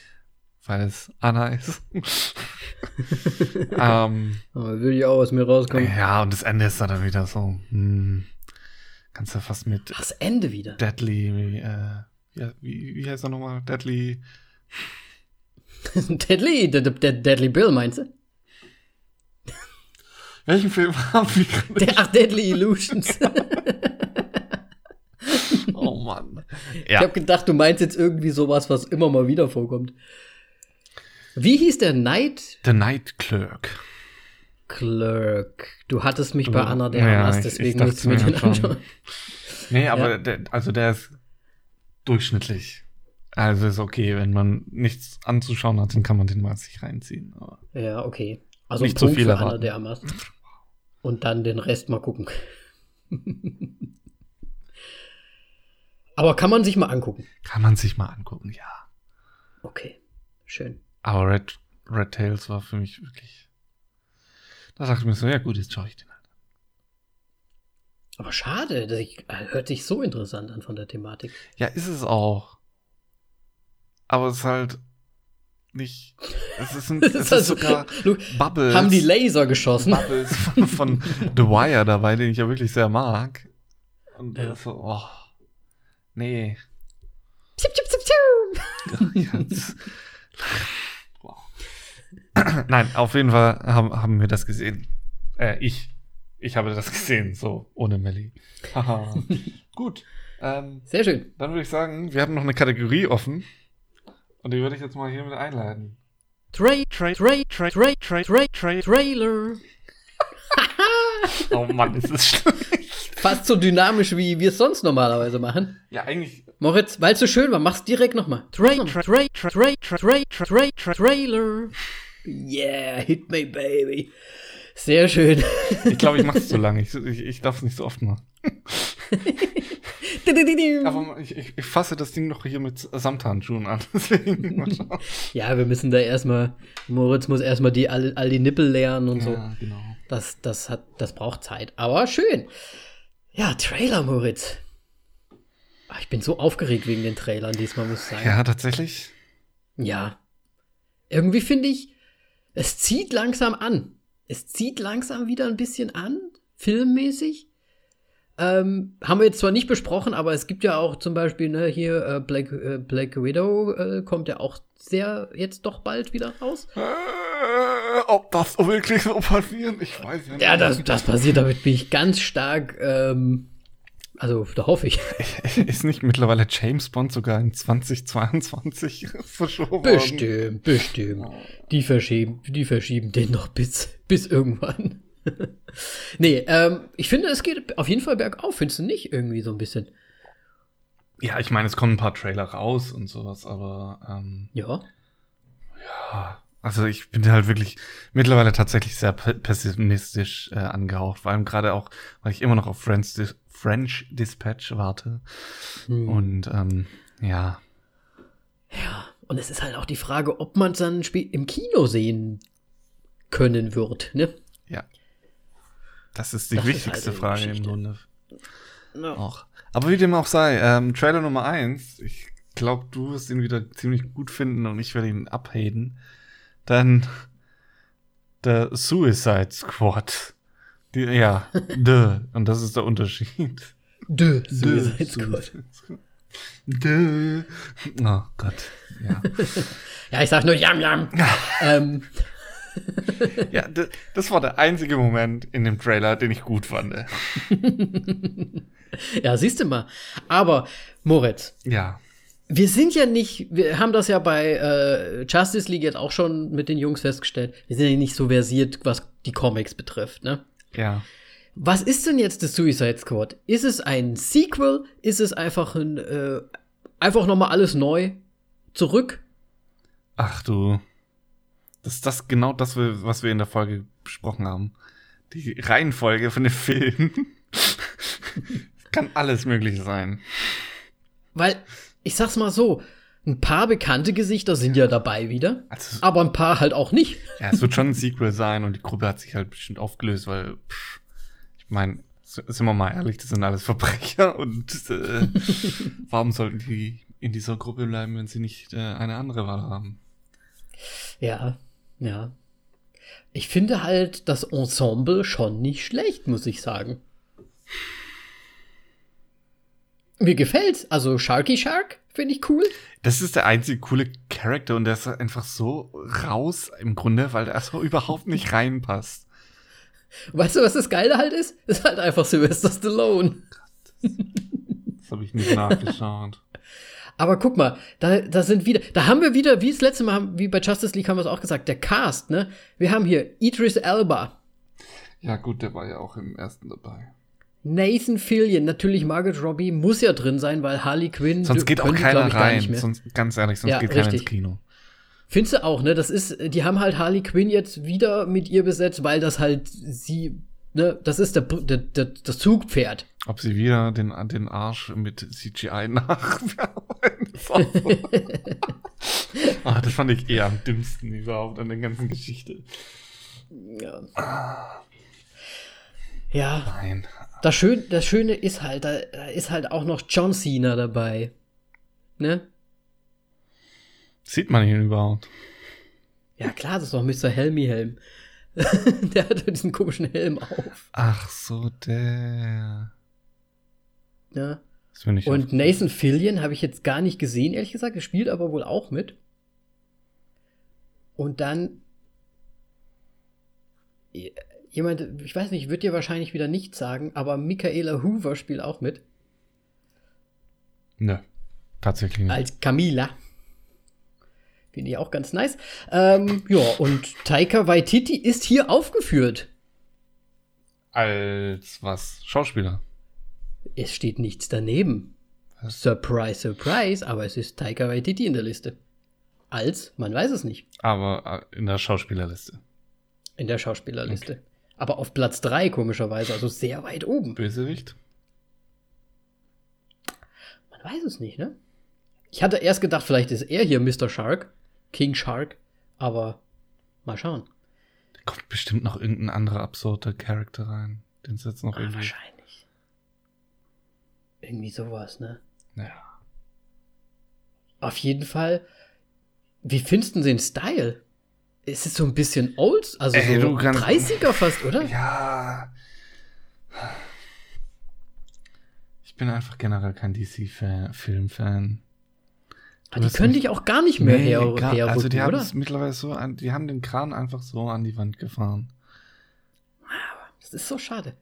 weil es Anna ist. ähm, Aber will ich auch aus mir rauskommen. Ja, und das Ende ist dann wieder so, hm, kannst du fast mit. Das Ende wieder. Deadly, äh, ja, wie, wie heißt er nochmal? Deadly. Deadly, der, der Deadly Bill, meinst du? Welchen Film haben wir gerade? Ach, Deadly Illusions. oh Mann. Ja. Ich habe gedacht, du meinst jetzt irgendwie sowas, was immer mal wieder vorkommt. Wie hieß der Night? The Night Clerk. Clerk. Du hattest mich bei Anna der ja, Hamas, deswegen musst du mir den anschauen. Nee, aber ja. der, also der ist durchschnittlich. Also ist okay, wenn man nichts anzuschauen hat, dann kann man den mal sich reinziehen. Aber ja, okay. Also nicht zu viel für Anna der Hamas. Und dann den Rest mal gucken. Aber kann man sich mal angucken? Kann man sich mal angucken, ja. Okay, schön. Aber Red, Red Tails war für mich wirklich. Da dachte ich mir so, ja gut, jetzt schaue ich den halt. Aber schade, das hört sich so interessant an von der Thematik. Ja, ist es auch. Aber es ist halt nicht. Es ist, ein, es ist also, sogar Bubbles. Haben die Laser geschossen? Bubbles von, von The Wire dabei, den ich ja wirklich sehr mag. Und ja. so, oh. Nee. Zip, zip, zip, zip. wow. Nein, auf jeden Fall haben, haben wir das gesehen. Äh, ich. Ich habe das gesehen, so ohne Melly. Haha. Gut. Ähm, Sehr schön. Dann würde ich sagen, wir haben noch eine Kategorie offen. Und die würde ich jetzt mal hier mit einleiten. Tra tra tra tra tra tra tra tra Trailer. oh Mann, ist das schlecht. Fast so dynamisch, wie wir es sonst normalerweise machen. Ja, eigentlich. Moritz, weil es so schön war, mach's direkt nochmal. Tra tra tra tra tra tra tra Trailer. Yeah, hit me, baby. Sehr schön. Ich glaube, ich mache es zu lange. Ich, ich, ich darf es nicht so oft machen. Aber ich, ich, fasse das Ding noch hier mit Samthandschuhen an. ja, wir müssen da erstmal, Moritz muss erstmal die, all, all die Nippel lernen und ja, so. Ja, genau. Das, das, hat, das braucht Zeit. Aber schön. Ja, Trailer, Moritz. Ach, ich bin so aufgeregt wegen den Trailern diesmal, muss ich sagen. Ja, tatsächlich. Ja. Irgendwie finde ich, es zieht langsam an es zieht langsam wieder ein bisschen an, filmmäßig. Ähm, haben wir jetzt zwar nicht besprochen, aber es gibt ja auch zum Beispiel ne, hier äh, Black, äh, Black Widow äh, kommt ja auch sehr jetzt doch bald wieder raus. Äh, ob das wirklich so passiert, ich weiß ja nicht. Ja, das, das passiert, damit bin ich ganz stark ähm, also, da hoffe ich. Ist nicht mittlerweile James Bond sogar in 2022 verschoben Bestimmt, worden? bestimmt. Die verschieben, die verschieben den noch bis, bis irgendwann. nee, ähm, ich finde, es geht auf jeden Fall bergauf, findest du nicht irgendwie so ein bisschen? Ja, ich meine, es kommen ein paar Trailer raus und sowas, aber ähm, ja. Ja, also ich bin halt wirklich mittlerweile tatsächlich sehr pessimistisch äh, angehaucht, vor allem gerade auch, weil ich immer noch auf Friends French Dispatch warte. Hm. Und ähm, ja. Ja, und es ist halt auch die Frage, ob man es dann im Kino sehen können wird, ne? Das ist die das wichtigste ist halt Frage im Grunde. No. Auch. Aber wie dem auch sei, ähm, Trailer Nummer 1, ich glaube, du wirst ihn wieder ziemlich gut finden und ich werde ihn abhaten. Dann der Suicide Squad. Die, ja, de. Und das ist der Unterschied. De. Suicide Squad. De. Oh Gott. Ja. ja, ich sag nur Yam Yam. ähm. ja, das war der einzige Moment in dem Trailer, den ich gut fand. ja, siehst du mal. Aber, Moritz. Ja. Wir sind ja nicht, wir haben das ja bei äh, Justice League jetzt auch schon mit den Jungs festgestellt, wir sind ja nicht so versiert, was die Comics betrifft, ne? Ja. Was ist denn jetzt das Suicide Squad? Ist es ein Sequel? Ist es einfach ein äh, einfach noch mal alles neu zurück? Ach du, das ist das genau das, was wir in der Folge besprochen haben. Die Reihenfolge von den Filmen kann alles Mögliche sein. Weil ich sag's mal so, ein paar bekannte Gesichter sind ja dabei wieder, also, aber ein paar halt auch nicht. Ja, es wird schon ein Sequel sein und die Gruppe hat sich halt bestimmt aufgelöst, weil, pff, ich meine, sind wir mal ehrlich, das sind alles Verbrecher und äh, warum sollten die in dieser Gruppe bleiben, wenn sie nicht äh, eine andere Wahl haben? Ja, ja. Ich finde halt das Ensemble schon nicht schlecht, muss ich sagen. Mir gefällt's. Also Sharky Shark finde ich cool. Das ist der einzige coole Charakter und der ist einfach so raus im Grunde, weil der so überhaupt nicht reinpasst. Weißt du, was das Geile halt ist? ist halt einfach Sylvester Stallone. Das habe ich nicht nachgeschaut. Aber guck mal, da, da sind wieder, da haben wir wieder, wie das letzte Mal, wie bei Justice League haben wir es auch gesagt, der Cast, ne? Wir haben hier Idris Elba. Ja, gut, der war ja auch im ersten dabei. Nathan Fillion, natürlich Margaret Robbie muss ja drin sein, weil Harley Quinn. Sonst geht auch keiner rein. Sonst, ganz ehrlich, sonst ja, geht keiner ins Kino. Findest du auch, ne? Das ist, die haben halt Harley Quinn jetzt wieder mit ihr besetzt, weil das halt sie, ne, das ist der, der, der das Zugpferd. Ob sie wieder den, den Arsch mit CGI nachbearbeiten ah, das fand ich eher am dümmsten überhaupt an der ganzen Geschichte. Ja. Ja. Nein. Das, Schön, das Schöne ist halt, da, da ist halt auch noch John Cena dabei. Ne? Sieht man ihn überhaupt? Ja, klar, das ist doch Mr. Helmy Helm. der hat diesen komischen Helm auf. Ach so, der. Ja. Und Nathan Fillion habe ich jetzt gar nicht gesehen, ehrlich gesagt. Er spielt aber wohl auch mit. Und dann jemand, ich weiß nicht, wird dir wahrscheinlich wieder nichts sagen, aber Michaela Hoover spielt auch mit. Ne, tatsächlich nicht. Als Camila. Finde ich auch ganz nice. Ähm, ja, und Taika Waititi ist hier aufgeführt. Als was? Schauspieler? Es steht nichts daneben. Was? Surprise, surprise, aber es ist Taika Waititi in der Liste. Als, man weiß es nicht. Aber äh, in der Schauspielerliste. In der Schauspielerliste. Okay. Aber auf Platz 3, komischerweise, also sehr weit oben. Bösewicht? Man weiß es nicht, ne? Ich hatte erst gedacht, vielleicht ist er hier Mr. Shark, King Shark, aber mal schauen. Da kommt bestimmt noch irgendein anderer absurder Charakter rein. Den setzt noch ah, irgendwie. Wahrscheinlich. Irgendwie sowas, ne? Ja. Auf jeden Fall. Wie findest du den Style? ist es so ein bisschen old, also Ey, so 30er fast, oder? Ja. Ich bin einfach generell kein DC-Film-Fan. Ah, die können dich auch gar nicht mehr nee, her herrücken, Also die haben es mittlerweile so, an, die haben den Kran einfach so an die Wand gefahren. Das ist so schade.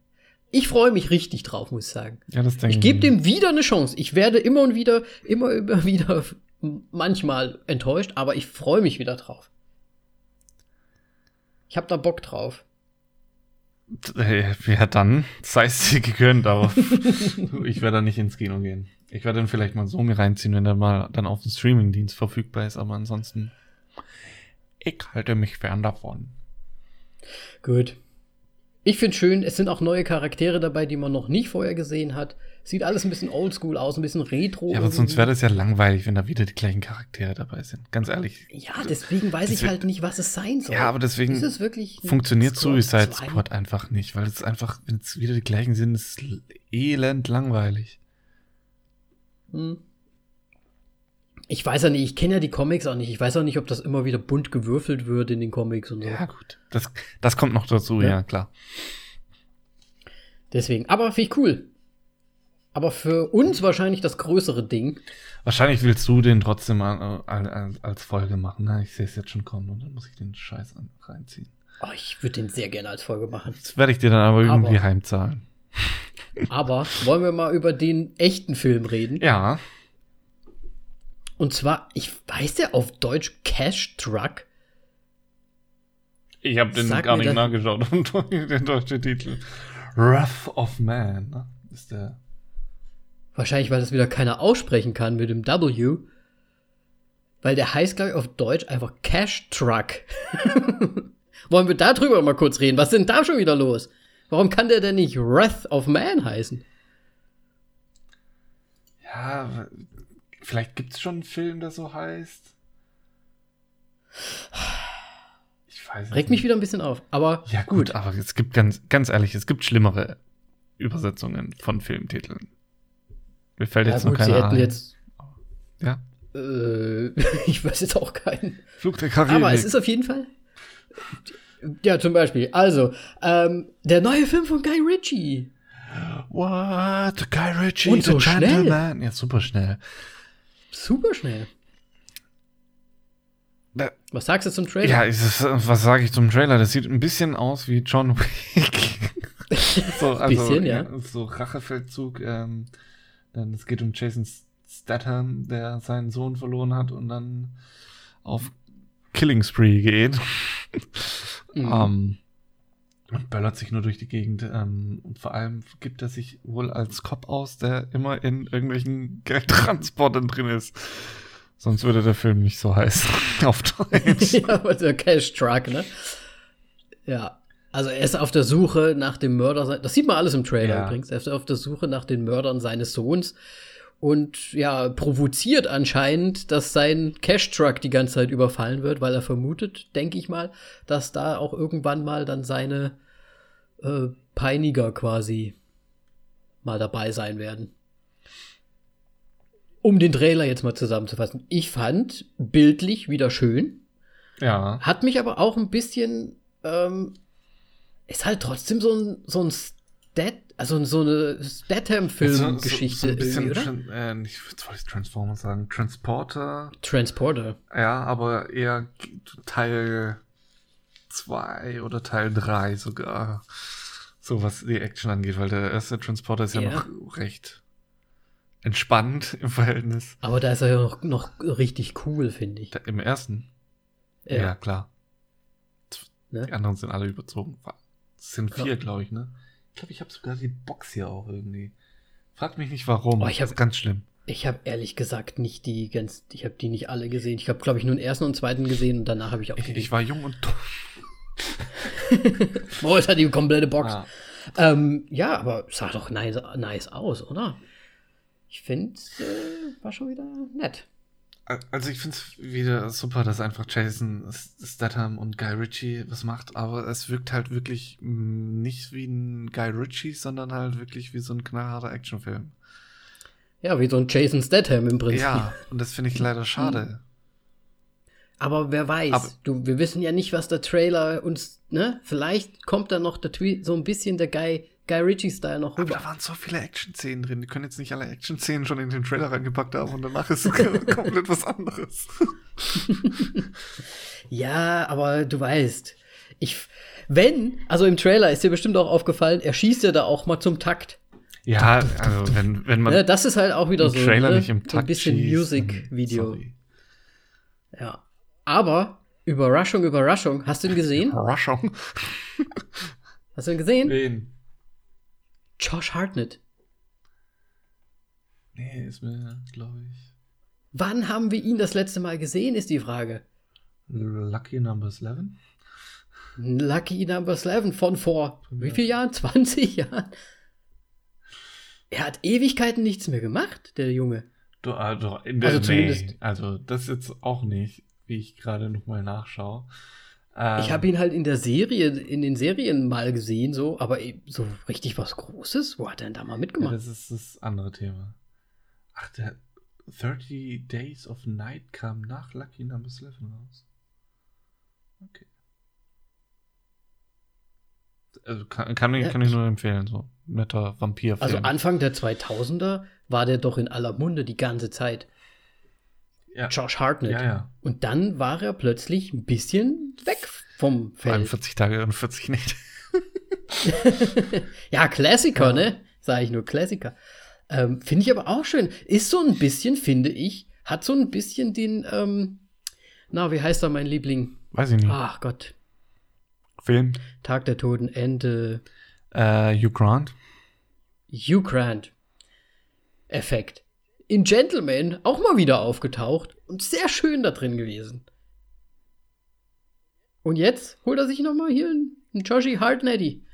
Ich freue mich richtig drauf, muss ich sagen. Ja, das denke ich. Ich gebe dem wieder eine Chance. Ich werde immer und wieder, immer, immer wieder manchmal enttäuscht, aber ich freue mich wieder drauf. Ich hab da Bock drauf. Ja, dann sei es dir gegönnt, aber ich werde da nicht ins Kino gehen. Ich werde dann vielleicht mal so mir reinziehen, wenn der mal dann auf dem Streamingdienst verfügbar ist, aber ansonsten, ich halte mich fern davon. Gut. Ich finde schön, es sind auch neue Charaktere dabei, die man noch nicht vorher gesehen hat. Sieht alles ein bisschen oldschool aus, ein bisschen retro. Ja, aber sonst wäre das ja langweilig, wenn da wieder die gleichen Charaktere dabei sind. Ganz ehrlich. Ja, deswegen weiß ich halt nicht, was es sein soll. Ja, aber deswegen funktioniert Suicide Squad einfach nicht, weil es einfach, wenn es wieder die gleichen sind, ist es elend langweilig. Hm. Ich weiß ja nicht, ich kenne ja die Comics auch nicht. Ich weiß auch nicht, ob das immer wieder bunt gewürfelt wird in den Comics und so. Ja, gut. Das, das kommt noch dazu, ja, ja klar. Deswegen, aber finde ich cool. Aber für uns wahrscheinlich das größere Ding. Wahrscheinlich willst du den trotzdem als Folge machen. Ne? Ich sehe es jetzt schon kommen und dann muss ich den Scheiß reinziehen. Oh, ich würde den sehr gerne als Folge machen. Das werde ich dir dann aber, aber irgendwie heimzahlen. Aber wollen wir mal über den echten Film reden? Ja. Und zwar, ich weiß ja auf Deutsch Cash Truck. Ich habe den Sag gar nicht nachgeschaut, den deutschen Titel. Wrath of Man ist der Wahrscheinlich, weil das wieder keiner aussprechen kann mit dem W. Weil der heißt, glaube ich, auf Deutsch einfach Cash Truck. Wollen wir darüber mal kurz reden? Was ist denn da schon wieder los? Warum kann der denn nicht Wrath of Man heißen? Ja, vielleicht gibt es schon einen Film, der so heißt. Ich weiß nicht. Regt mich wieder ein bisschen auf, aber. Ja, gut, gut, aber es gibt ganz, ganz ehrlich, es gibt schlimmere Übersetzungen von Filmtiteln. Mir fällt ja, jetzt gut, noch keiner ein. Jetzt, ja. Äh, ich weiß jetzt auch keinen. Flug der Karibik. Aber es ist auf jeden Fall. Ja, zum Beispiel. Also, ähm, der neue Film von Guy Ritchie. What? Guy Ritchie, Und so schnell. Ja, super schnell. Super schnell. Was sagst du zum Trailer? Ja, ist, was sage ich zum Trailer? Das sieht ein bisschen aus wie John Wick. so, also, bisschen, ja. So Rachefeldzug. Ähm, denn es geht um Jason Statham, der seinen Sohn verloren hat und dann auf Killing Spree geht. mhm. um, ähm, und böllert sich nur durch die Gegend. Ähm, und vor allem gibt er sich wohl als Cop aus, der immer in irgendwelchen Geldtransportern drin ist. Sonst würde der Film nicht so heißen. auf Deutsch. ja, aber der Cash Truck, ne? Ja. Also er ist auf der Suche nach dem Mörder. Das sieht man alles im Trailer ja. übrigens. Er ist auf der Suche nach den Mördern seines Sohns und ja, provoziert anscheinend, dass sein Cash-Truck die ganze Zeit überfallen wird, weil er vermutet, denke ich mal, dass da auch irgendwann mal dann seine äh, Peiniger quasi mal dabei sein werden. Um den Trailer jetzt mal zusammenzufassen. Ich fand bildlich wieder schön. Ja. Hat mich aber auch ein bisschen, ähm, ist halt trotzdem so ein, so ein Stat, also so eine Statham-Film-Geschichte. So, so, ein bisschen, äh, nicht, was wollte ich Transformer sagen? Transporter. Transporter. Ja, aber eher Teil 2 oder Teil 3 sogar. So was die Action angeht, weil der erste Transporter ist ja, ja. noch recht entspannt im Verhältnis. Aber da ist er ja noch, noch richtig cool, finde ich. Im ersten? Ja, ja klar. Ne? Die anderen sind alle überzogen. Es sind vier, ja. glaube ich, ne? Ich glaube, ich habe sogar die Box hier auch irgendwie. Frag mich nicht warum. Oh, ich hab, das ist ganz schlimm. Ich habe ehrlich gesagt nicht die ganz, ich habe die nicht alle gesehen. Ich habe, glaube ich, nur den ersten und zweiten gesehen und danach habe ich auch. Ich, ich, war jung und dumm. Boah, ist hat die komplette Box. Ah. Ähm, ja, aber sah doch nice, nice aus, oder? Ich finde, äh, war schon wieder nett. Also ich finde es wieder super, dass einfach Jason Statham und Guy Ritchie was macht, aber es wirkt halt wirklich nicht wie ein Guy Ritchie, sondern halt wirklich wie so ein knallharter Actionfilm. Ja, wie so ein Jason Statham im Prinzip. Ja, und das finde ich leider schade. Aber wer weiß, aber du, wir wissen ja nicht, was der Trailer uns, ne? Vielleicht kommt da noch so ein bisschen der Guy Guy Ritchie-Style noch rüber. Aber da waren so viele Action-Szenen drin. Die können jetzt nicht alle Action-Szenen schon in den Trailer reingepackt haben und danach ist es komplett was anderes. ja, aber du weißt, ich, wenn, also im Trailer ist dir bestimmt auch aufgefallen, er schießt ja da auch mal zum Takt. Ja, also wenn, wenn man. Ja, das ist halt auch wieder so. Trailer ne? nicht im Takt ein bisschen Music-Video. Ja. Aber, Überraschung, Überraschung, hast du ihn gesehen? Überraschung. Hast du ihn gesehen? Wen? Josh Hartnett. Nee, ist mir, glaube ich. Wann haben wir ihn das letzte Mal gesehen, ist die Frage. Lucky Number 11? Lucky Number 11 von vor wie vielen Jahren? 20 Jahren? Er hat Ewigkeiten nichts mehr gemacht, der Junge. Du, also, also zumindest. Also, das jetzt auch nicht, wie ich gerade nochmal nachschaue. Ähm, ich habe ihn halt in der Serie, in den Serien mal gesehen, so, aber so richtig was Großes? Wo hat er denn da mal mitgemacht? Ja, das ist das andere Thema. Ach, der 30 Days of Night kam nach Lucky Number 11 raus. Okay. Also kann, kann, ja, kann ich nur empfehlen, so netter Vampirfilm. Also Anfang der 2000er war der doch in aller Munde die ganze Zeit ja. Josh Hartnett. Ja, ja. Und dann war er plötzlich ein bisschen weg vom Feld. 41 Tage und 40 nicht. ja, Klassiker, ja. ne? Sage ich nur Klassiker. Ähm, finde ich aber auch schön. Ist so ein bisschen, finde ich, hat so ein bisschen den, ähm, na, wie heißt da mein Liebling? Weiß ich nicht. Ach Gott. Film. Tag der Toten, Ende. Äh, Hugh Grant. Hugh Grant. Effekt in Gentleman auch mal wieder aufgetaucht und sehr schön da drin gewesen. Und jetzt holt er sich noch mal hier einen, Joshi Hartnetty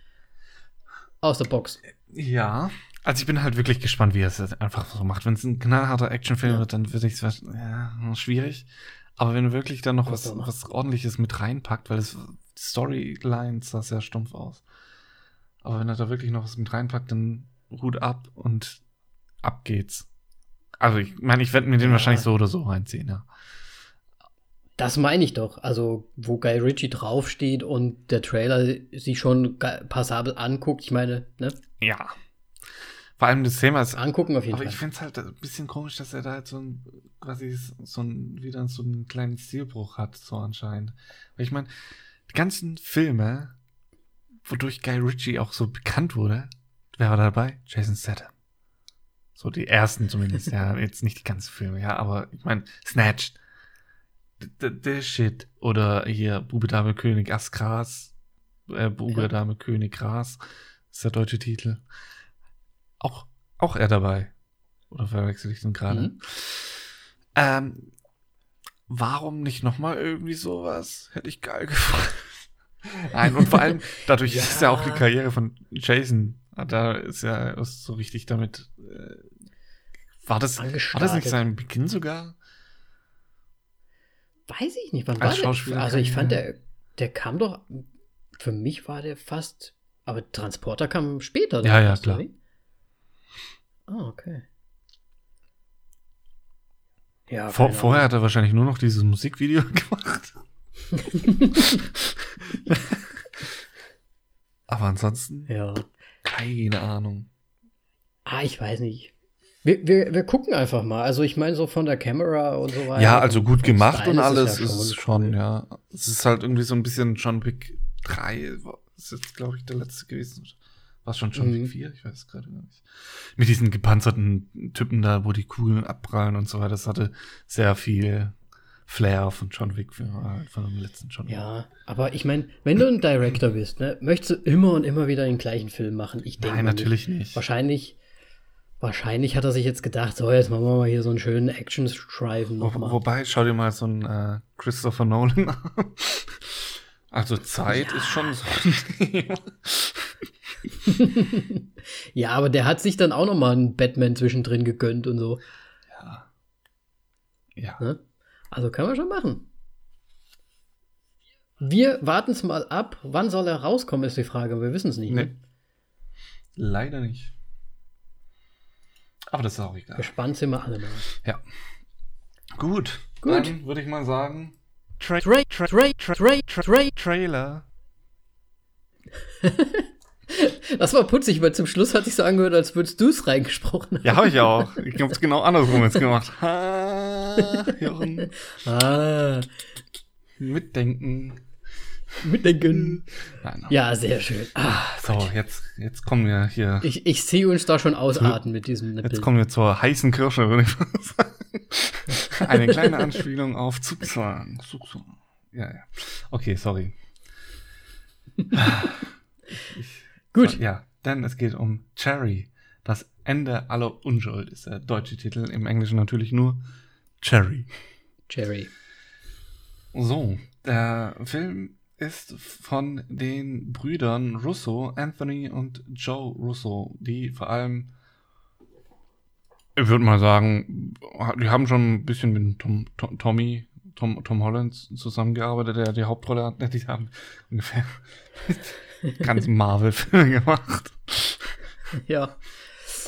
aus der Box. Ja, also ich bin halt wirklich gespannt, wie er es einfach so macht. Wenn es ein knallharter Actionfilm ja. wird, dann ich es ja, schwierig. Aber wenn er wirklich dann noch was, was ordentliches mit reinpackt, weil es Storylines sah sehr stumpf aus. Aber wenn er da wirklich noch was mit reinpackt, dann Hut ab und ab geht's. Also ich meine, ich werde mir den ja. wahrscheinlich so oder so reinziehen, ja. Das meine ich doch. Also, wo Guy Ritchie draufsteht und der Trailer sich schon passabel anguckt, ich meine, ne? Ja. Vor allem das Thema ist. Angucken auf jeden aber Fall. Aber ich finde es halt ein bisschen komisch, dass er da jetzt so ein, quasi so ein, wieder so einen kleinen Stilbruch hat, so anscheinend. Weil ich meine, die ganzen Filme, wodurch Guy Ritchie auch so bekannt wurde, wer war dabei? Jason Statham. So die ersten zumindest, ja. Jetzt nicht die ganzen Filme, ja, aber ich meine, Snatched. The Shit. Oder hier Bube, Dame, König, Askras. Äh, Bube, ja. Dame, König, Gras. Ist der deutsche Titel. Auch, auch er dabei. Oder verwechsel ich den gerade? Mhm. Ähm, warum nicht nochmal irgendwie sowas? Hätte ich geil gefunden. Nein, und vor allem, dadurch ja. ist ja auch die Karriere von Jason da ist ja so richtig damit. Äh, war, das, war das nicht sein Beginn sogar? Weiß ich nicht. Wann Als war Schauspieler der? Also ich fand, der, der kam doch. Für mich war der fast Aber Transporter kam später. Ja, ja, klar. Ah, okay. Ja, Vor, vorher hat er wahrscheinlich nur noch dieses Musikvideo gemacht. Aber ansonsten. Ja. Keine Ahnung. Ah, ich weiß nicht. Wir, wir, wir gucken einfach mal. Also ich meine so von der Kamera und so weiter. Ja, also gut gemacht und alles ist, ja ist schon, ja. Es ist halt irgendwie so ein bisschen John Wick 3, ist jetzt glaube ich der letzte gewesen. War schon John mhm. Wick 4? Ich weiß es gerade gar nicht. Mit diesen gepanzerten Typen da, wo die Kugeln abprallen und so weiter. Das hatte sehr viel Flair von John Wick, von dem letzten John Wick. Ja, aber ich meine, wenn du ein Director bist, ne, möchtest du immer und immer wieder den gleichen Film machen? Ich denke Nein, natürlich nicht. Wahrscheinlich, wahrscheinlich hat er sich jetzt gedacht, so, jetzt machen wir mal hier so einen schönen Action-Streifen nochmal. Wo, wobei, schau dir mal so einen äh, Christopher Nolan an. Also Zeit ja. ist schon so ein Thema. ja, aber der hat sich dann auch nochmal einen Batman zwischendrin gegönnt und so. Ja. Ja. Ne? Also können wir schon machen. Wir warten es mal ab. Wann soll er rauskommen, ist die Frage. Wir wissen es nicht. Ne? Nee. Leider nicht. Aber das ist auch egal. Gespannt sind wir alle mal. Ja. Gut. Gut. Dann würde ich mal sagen. Tra tra tra tra tra tra Trailer. Das war putzig, weil zum Schluss hat sich so angehört, als würdest du es reingesprochen haben. Ja, habe ich auch. Ich habe es genau andersrum jetzt gemacht. Ha, Jochen. Ah. Mitdenken. Mitdenken. Nein, ja, sehr schön. Ah, so, jetzt, jetzt kommen wir hier. Ich, ich sehe uns da schon ausarten mit diesem Nippel. Jetzt kommen wir zur heißen Kirsche, würde ich sagen. Eine kleine Anspielung auf Zugzwang. Zugzwang. Ja, ja. Okay, sorry. Ich, Gut. Ja, denn es geht um Cherry. Das Ende aller Unschuld ist der deutsche Titel. Im Englischen natürlich nur Cherry. Cherry. So, der Film ist von den Brüdern Russo, Anthony und Joe Russo, die vor allem, ich würde mal sagen, die haben schon ein bisschen mit Tom, Tom, Tommy, Tom, Tom Holland zusammengearbeitet, der die Hauptrolle hat. Die haben ungefähr ganz Marvel-Filme gemacht. Ja.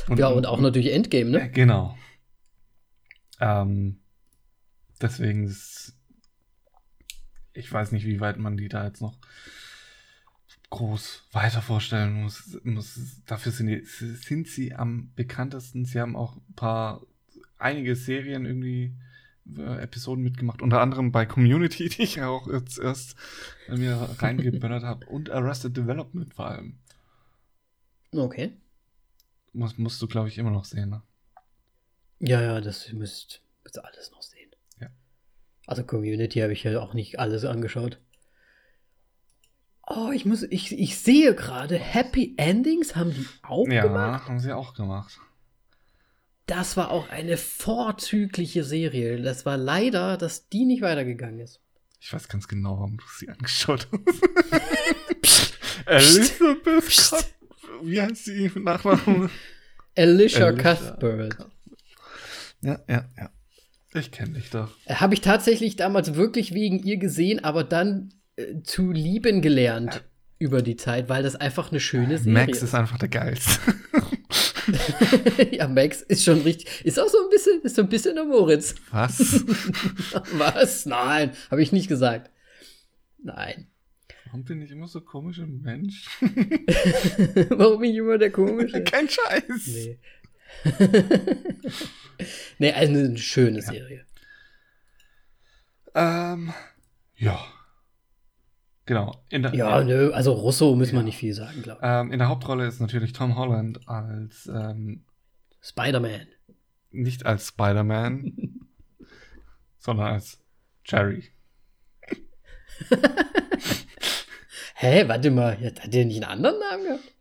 Und, ja, und auch natürlich Endgame, ne? Genau. Ähm, deswegen ist, ich weiß nicht, wie weit man die da jetzt noch groß weiter vorstellen muss. muss dafür sind, die, sind sie am bekanntesten. Sie haben auch ein paar, einige Serien irgendwie äh, Episoden mitgemacht, unter anderem bei Community, die ich auch jetzt erst mir reingebönnert habe, und Arrested Development vor allem. Okay. Muss, musst du, glaube ich, immer noch sehen, ne? Ja, ja, das müsst, müsst ihr alles noch sehen. Also Community habe ich ja auch nicht alles angeschaut. Oh, ich muss, ich, ich sehe gerade, Happy Endings haben die auch ja, gemacht. Ja, haben sie auch gemacht das war auch eine vorzügliche Serie. Das war leider, dass die nicht weitergegangen ist. Ich weiß ganz genau, warum du sie angeschaut hast. Elizabeth Psst. Wie heißt sie Nachname? Alicia, Alicia Cuthbert. Ja, ja, ja. Ich kenne dich doch. Habe ich tatsächlich damals wirklich wegen ihr gesehen, aber dann äh, zu lieben gelernt ja. über die Zeit, weil das einfach eine schöne Serie Max ist. Max ist einfach der geilste. ja, Max ist schon richtig. Ist auch so ein bisschen, ist so ein bisschen der Moritz. Was? Was? Nein, habe ich nicht gesagt. Nein. Warum bin ich immer so komisch ein Mensch? Warum bin ich immer der komische? Kein Scheiß. Nee. nee, also eine schöne ja. Serie. Ähm, ja. Genau. Der, ja, nö, also Russo müssen ja. wir nicht viel sagen, glaube ich. Ähm, in der Hauptrolle ist natürlich Tom Holland als ähm, Spider-Man. Nicht als Spider-Man, sondern als Jerry. Hä, warte mal, hat der nicht einen anderen Namen gehabt?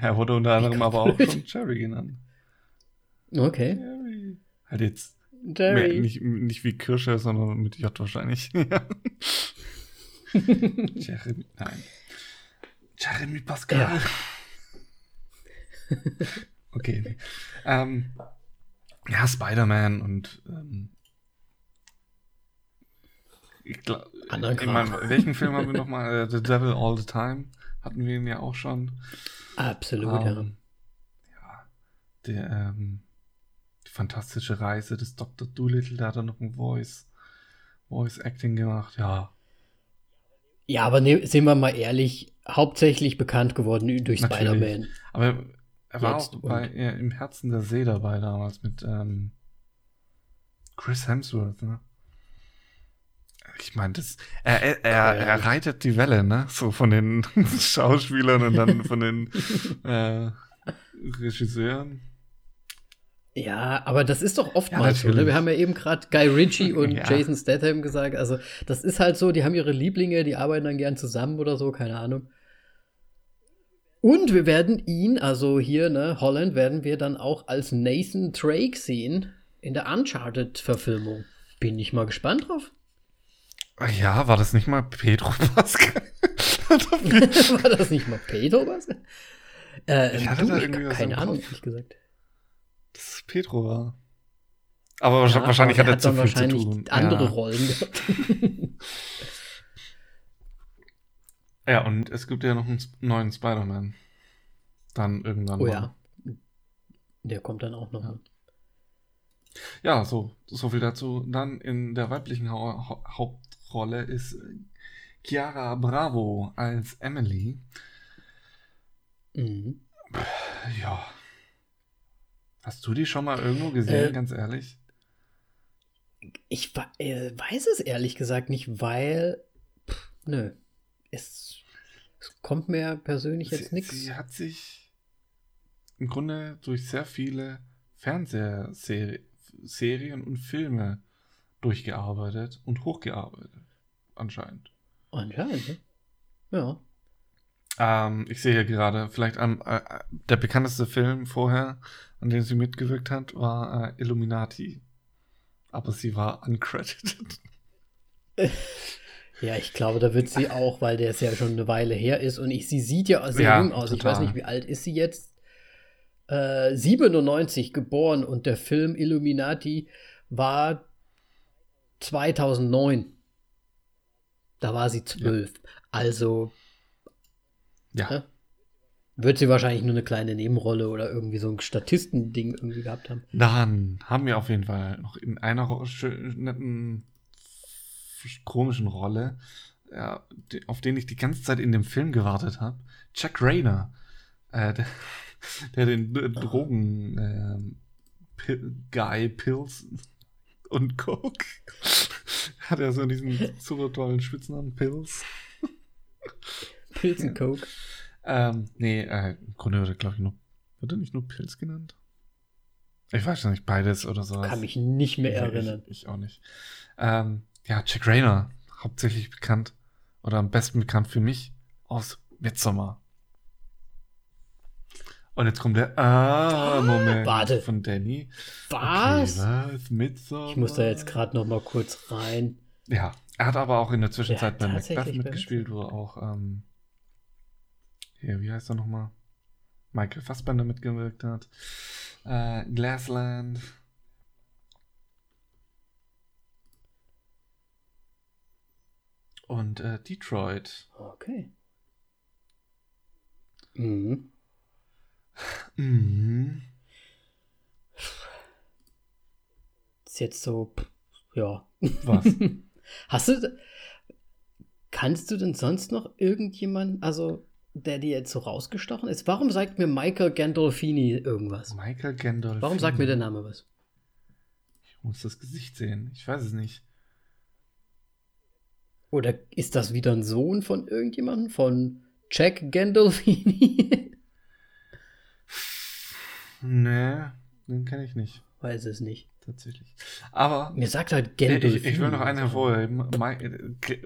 Er wurde unter anderem aber auch schon Jerry genannt. Okay. Jerry. Halt jetzt Jerry. Mehr, nicht, nicht wie Kirsche, sondern mit J wahrscheinlich. Jeremy, nein. Jeremy Pascal. Ja. okay. Nee. Ähm, ja, Spider-Man und ähm, ich glaube, welchen Film haben wir nochmal? Uh, the Devil All the Time hatten wir ihn ja auch schon. Absolut, ähm, ja. Ja, der, ähm, fantastische Reise des Dr. Doolittle, da hat er noch ein Voice, Voice Acting gemacht, ja. Ja, aber ne, sind wir mal ehrlich, hauptsächlich bekannt geworden durch Spider-Man. Aber er war Jetzt auch bei, ja, im Herzen der See dabei damals mit ähm, Chris Hemsworth, ne? Ich meine, das, er, er, er, er, reitet die Welle, ne? So von den Schauspielern und dann von den äh, Regisseuren. Ja, aber das ist doch oftmals ja, so. Ne? Wir haben ja eben gerade Guy Ritchie und ja. Jason Statham gesagt. Also, das ist halt so, die haben ihre Lieblinge, die arbeiten dann gern zusammen oder so, keine Ahnung. Und wir werden ihn, also hier, ne, Holland, werden wir dann auch als Nathan Drake sehen in der Uncharted-Verfilmung. Bin ich mal gespannt drauf. Ja, war das nicht mal Pedro Pascal? war das nicht mal Pedro Pascal? Äh, ich hatte du, da irgendwie ich, keine Ahnung, ehrlich gesagt. Pedro war. Aber ja, wahrscheinlich aber hat er zu viel wahrscheinlich zu tun. andere ja. Rollen ja, und es gibt ja noch einen neuen Spider-Man. Dann irgendwann. Oh mal. ja. Der kommt dann auch noch. Ja. Ja, so, so viel dazu. Dann in der weiblichen ha Hauptrolle ist Chiara Bravo als Emily. Mhm. Ja. Hast du die schon mal irgendwo gesehen, äh, ganz ehrlich? Ich äh, weiß es ehrlich gesagt nicht, weil. Pff, nö. Es, es, kommt mir persönlich jetzt nichts. Sie hat sich im Grunde durch sehr viele Fernsehserien Serien und Filme durchgearbeitet und hochgearbeitet. Anscheinend. Anscheinend, ne? Ja. Ähm, ich sehe hier gerade, vielleicht am, äh, der bekannteste Film vorher, an dem sie mitgewirkt hat, war äh, Illuminati. Aber sie war uncredited. Ja, ich glaube, da wird sie auch, weil der es ja schon eine Weile her ist und ich, sie sieht ja sehr ja, jung aus. Total. Ich weiß nicht, wie alt ist sie jetzt? 97 äh, geboren und der Film Illuminati war 2009. Da war sie zwölf. Ja. Also ja. Ne? Wird sie wahrscheinlich nur eine kleine Nebenrolle oder irgendwie so ein Statistending irgendwie gehabt haben. Dann haben wir auf jeden Fall noch in einer netten, komischen Rolle, ja, auf den ich die ganze Zeit in dem Film gewartet habe. Jack Rayner. Äh, der, der den Drogen ähm, Guy Pills und Coke hat er so diesen super tollen Spitznamen Pills. Pills und Coke. Ähm, nee, äh, im Grunde wird er, glaube ich, nur. Wird er nicht nur Pilz genannt? Ich weiß nicht, beides oder so. Kann mich nicht mehr erinnern. Ich, ich auch nicht. Ähm, ja, Jack Rayner, hauptsächlich bekannt oder am besten bekannt für mich aus Midsommar. Und jetzt kommt der ah, Moment Warte. von Danny. Was? Okay, was? Midsommar? Ich muss da jetzt gerade noch mal kurz rein. Ja, er hat aber auch in der Zwischenzeit bei Macbeth mitgespielt, wo er auch ähm, hier, wie heißt er nochmal? Michael Fassbender mitgewirkt hat. Äh, Glassland. Und äh, Detroit. Okay. Mhm. Mhm. Ist jetzt so, ja. Was? Hast du, kannst du denn sonst noch irgendjemanden, also der dir jetzt so rausgestochen ist? Warum sagt mir Michael Gandolfini irgendwas? Michael Gandolfini. Warum sagt mir der Name was? Ich muss das Gesicht sehen. Ich weiß es nicht. Oder ist das wieder ein Sohn von irgendjemandem? Von Jack Gandolfini? Nee, den kenne ich nicht. Weiß es nicht. Tatsächlich. Aber. Mir sagt halt Gandalf. Ich, ich, will noch einen hervorheben.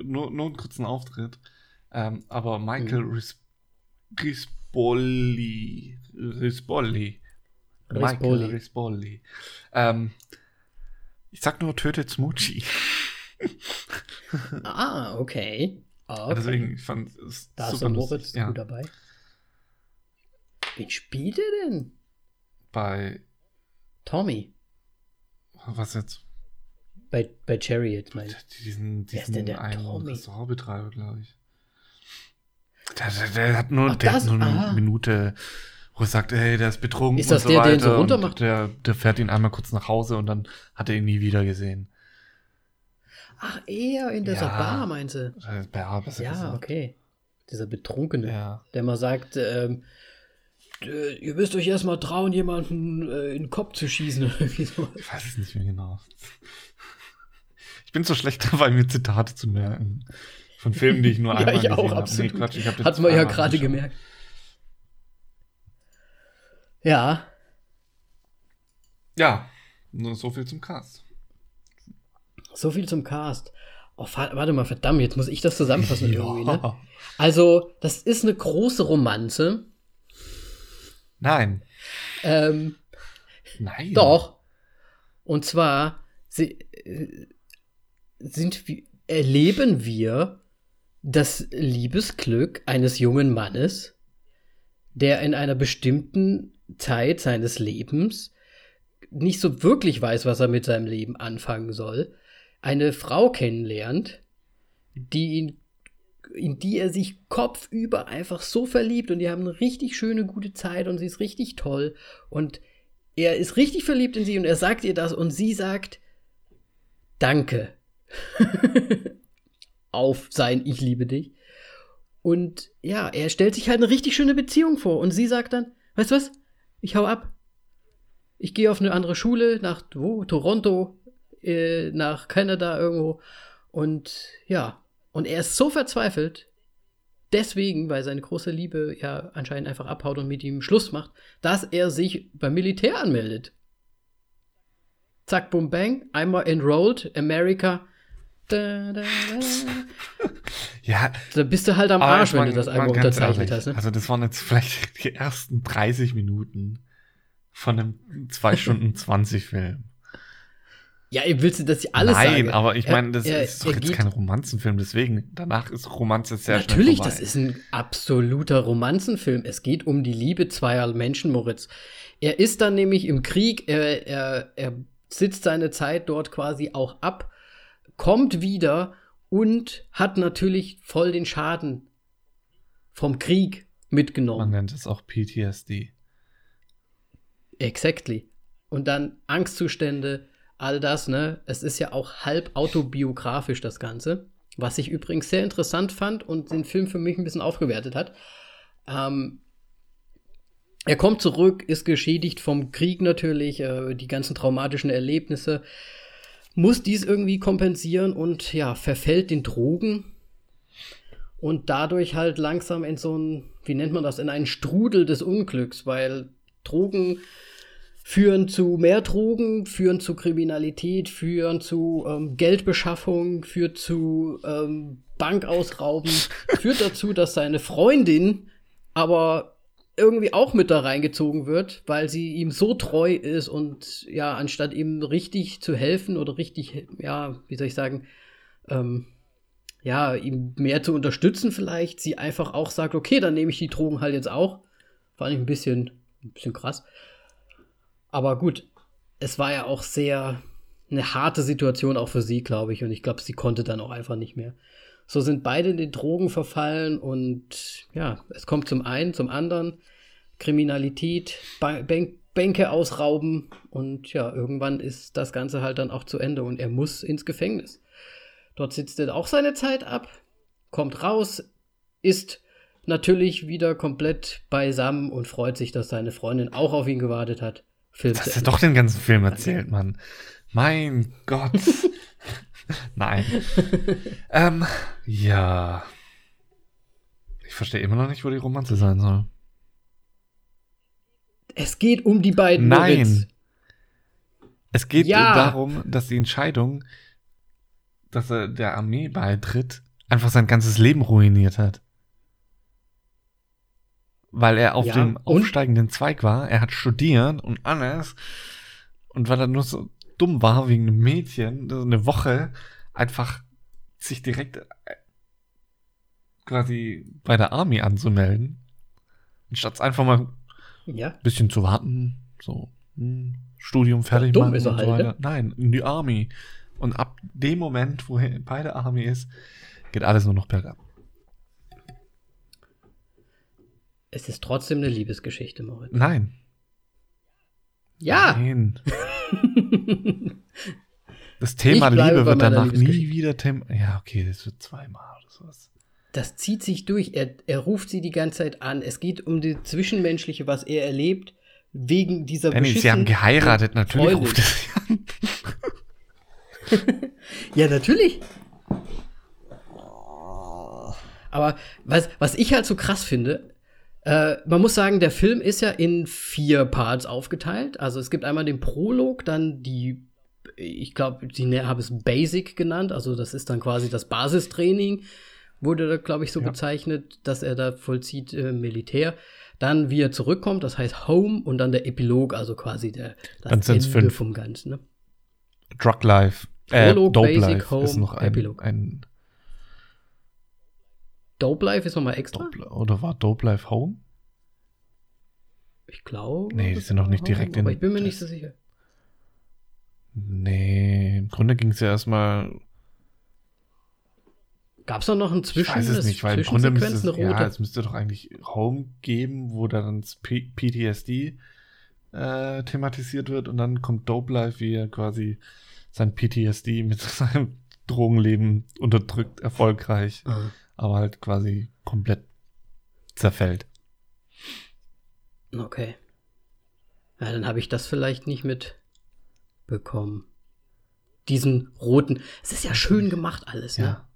nur, nur einen kurzen Auftritt. Ähm, aber Michael hm. Ris Rispolli. Rispolli. Michael Rispolli. Ähm, ich sag nur, tötet Smoochie. ah, okay. okay. Deswegen, ich fand es Da ist der Moritz ja. gut dabei. Wen spielt er denn? bei Tommy. Was jetzt? Bei, bei Chariot, mein Diesen, diesen Wer ist denn der einen Tommy? Restaurantbetreiber, glaube ich. Der, der, der hat nur, Ach, der das, hat nur eine ah. Minute, wo er sagt, hey, der ist betrunken ist das und so der, weiter. Der, ihn so runter macht? Der, der fährt ihn einmal kurz nach Hause und dann hat er ihn nie wieder gesehen. Ach, eher in dieser ja, Bar, meinst du? Bar, ja, gesagt. okay. Dieser Betrunkene, ja. der mal sagt, ähm, ihr müsst euch erstmal trauen, jemanden äh, in den Kopf zu schießen oder irgendwie so. Ich weiß es nicht mehr genau. Ich bin so schlecht dabei, mir Zitate zu merken. Von Filmen, die ich nur einmal ja, ich auch, absolut. Nee, Quatsch, ich Hat man ja gerade gemerkt. Ja. Ja, nur so viel zum Cast. So viel zum Cast. Oh, warte mal, verdammt, jetzt muss ich das zusammenfassen ja. irgendwie, ne? Also, das ist eine große Romanze. Nein. Ähm, Nein. Doch. Und zwar sie, äh, sind erleben wir das Liebesglück eines jungen Mannes, der in einer bestimmten Zeit seines Lebens nicht so wirklich weiß, was er mit seinem Leben anfangen soll, eine Frau kennenlernt, die ihn, in die er sich kopfüber einfach so verliebt und die haben eine richtig schöne, gute Zeit und sie ist richtig toll und er ist richtig verliebt in sie und er sagt ihr das und sie sagt Danke. Auf sein Ich liebe dich. Und ja, er stellt sich halt eine richtig schöne Beziehung vor und sie sagt dann, weißt du was? Ich hau ab. Ich gehe auf eine andere Schule nach wo? Toronto äh, nach Kanada irgendwo. Und ja, und er ist so verzweifelt, deswegen, weil seine große Liebe ja anscheinend einfach abhaut und mit ihm Schluss macht, dass er sich beim Militär anmeldet. Zack, bum, bang, einmal enrolled, America. Da, da, da. Ja. Da bist du halt am Arsch, man, wenn du das einmal unterzeichnet hast. Ne? Also, das waren jetzt vielleicht die ersten 30 Minuten von einem 2 Stunden 20 Film. Ja, willst du das alles Nein, sagen? Nein, aber ich meine, das er, ist doch jetzt kein Romanzenfilm, deswegen. Danach ist Romanze sehr Natürlich, schnell das ist ein absoluter Romanzenfilm. Es geht um die Liebe zweier Menschen, Moritz. Er ist dann nämlich im Krieg, er, er, er sitzt seine Zeit dort quasi auch ab, kommt wieder und hat natürlich voll den Schaden vom Krieg mitgenommen. Man nennt es auch PTSD. Exactly. Und dann Angstzustände, all das, ne? Es ist ja auch halb autobiografisch, das Ganze. Was ich übrigens sehr interessant fand und den Film für mich ein bisschen aufgewertet hat. Ähm, er kommt zurück, ist geschädigt vom Krieg natürlich, äh, die ganzen traumatischen Erlebnisse, muss dies irgendwie kompensieren und ja, verfällt den Drogen und dadurch halt langsam in so ein, wie nennt man das, in einen Strudel des Unglücks, weil Drogen führen zu mehr Drogen, führen zu Kriminalität, führen zu ähm, Geldbeschaffung, führt zu ähm, Bankausrauben, führt dazu, dass seine Freundin aber irgendwie auch mit da reingezogen wird, weil sie ihm so treu ist und ja, anstatt ihm richtig zu helfen oder richtig, ja, wie soll ich sagen, ähm, ja, ihm mehr zu unterstützen vielleicht, sie einfach auch sagt, okay, dann nehme ich die Drogen halt jetzt auch. Fand ich ein bisschen, ein bisschen krass. Aber gut, es war ja auch sehr eine harte Situation auch für sie, glaube ich. Und ich glaube, sie konnte dann auch einfach nicht mehr. So sind beide in den Drogen verfallen und ja, es kommt zum einen, zum anderen Kriminalität, ba Bank Bänke ausrauben und ja, irgendwann ist das Ganze halt dann auch zu Ende und er muss ins Gefängnis. Dort sitzt er auch seine Zeit ab, kommt raus, ist natürlich wieder komplett beisammen und freut sich, dass seine Freundin auch auf ihn gewartet hat. Film Hast du doch den ganzen Film erzählt, Mann. Mein Gott. Nein. ähm, ja. Ich verstehe immer noch nicht, wo die Romanze sein soll. Es geht um die beiden. Nein. Moritz. Es geht ja. darum, dass die Entscheidung, dass er der Armee beitritt, einfach sein ganzes Leben ruiniert hat weil er auf ja, dem aufsteigenden Zweig war. Er hat studiert und alles. Und weil er nur so dumm war wegen einem Mädchen, eine Woche einfach sich direkt äh, quasi bei der Army anzumelden. Anstatt einfach mal ja. ein bisschen zu warten, so hm, Studium fertig machen und so halt, weiter. Ne? Nein, in die Army. Und ab dem Moment, wo er bei der Army ist, geht alles nur noch bergab. Es ist trotzdem eine Liebesgeschichte, Moritz. Nein. Ja. Nein. das Thema Liebe wird danach nie wieder Thema. Ja, okay, das wird zweimal oder sowas. Das zieht sich durch. Er, er ruft sie die ganze Zeit an. Es geht um das Zwischenmenschliche, was er erlebt, wegen dieser Benny, Sie haben geheiratet, natürlich Freundin. ruft er sie an. ja, natürlich. Aber was, was ich halt so krass finde, äh, man muss sagen, der Film ist ja in vier Parts aufgeteilt. Also es gibt einmal den Prolog, dann die, ich glaube, sie ne, haben es Basic genannt. Also das ist dann quasi das Basistraining, wurde da, glaube ich, so ja. bezeichnet, dass er da vollzieht äh, Militär. Dann, wie er zurückkommt, das heißt Home und dann der Epilog, also quasi der, das Ende fünf. vom Ganzen. Ne? Drug Life. Äh, Prolog, Dope Basic, Life Home, ist noch ein, Epilog. ein Dope Life ist nochmal extra? Dope, oder war Dope Life Home? Ich glaube. Nee, die sind noch nicht direkt Home, in. Aber ich bin mir nicht so sicher. Nee, im Grunde ging es ja erstmal. Gab es da noch ein Zwischen? Ich weiß es nicht, weil im Grunde müsste es, ja, es müsste doch eigentlich Home geben, wo dann das P PTSD äh, thematisiert wird und dann kommt Dope Life, wie er quasi sein PTSD mit seinem Drogenleben unterdrückt, erfolgreich. Mhm aber halt quasi komplett zerfällt. Okay. Ja, dann habe ich das vielleicht nicht mitbekommen. Diesen roten. Es ist ja schön gemacht alles, ne? Ja.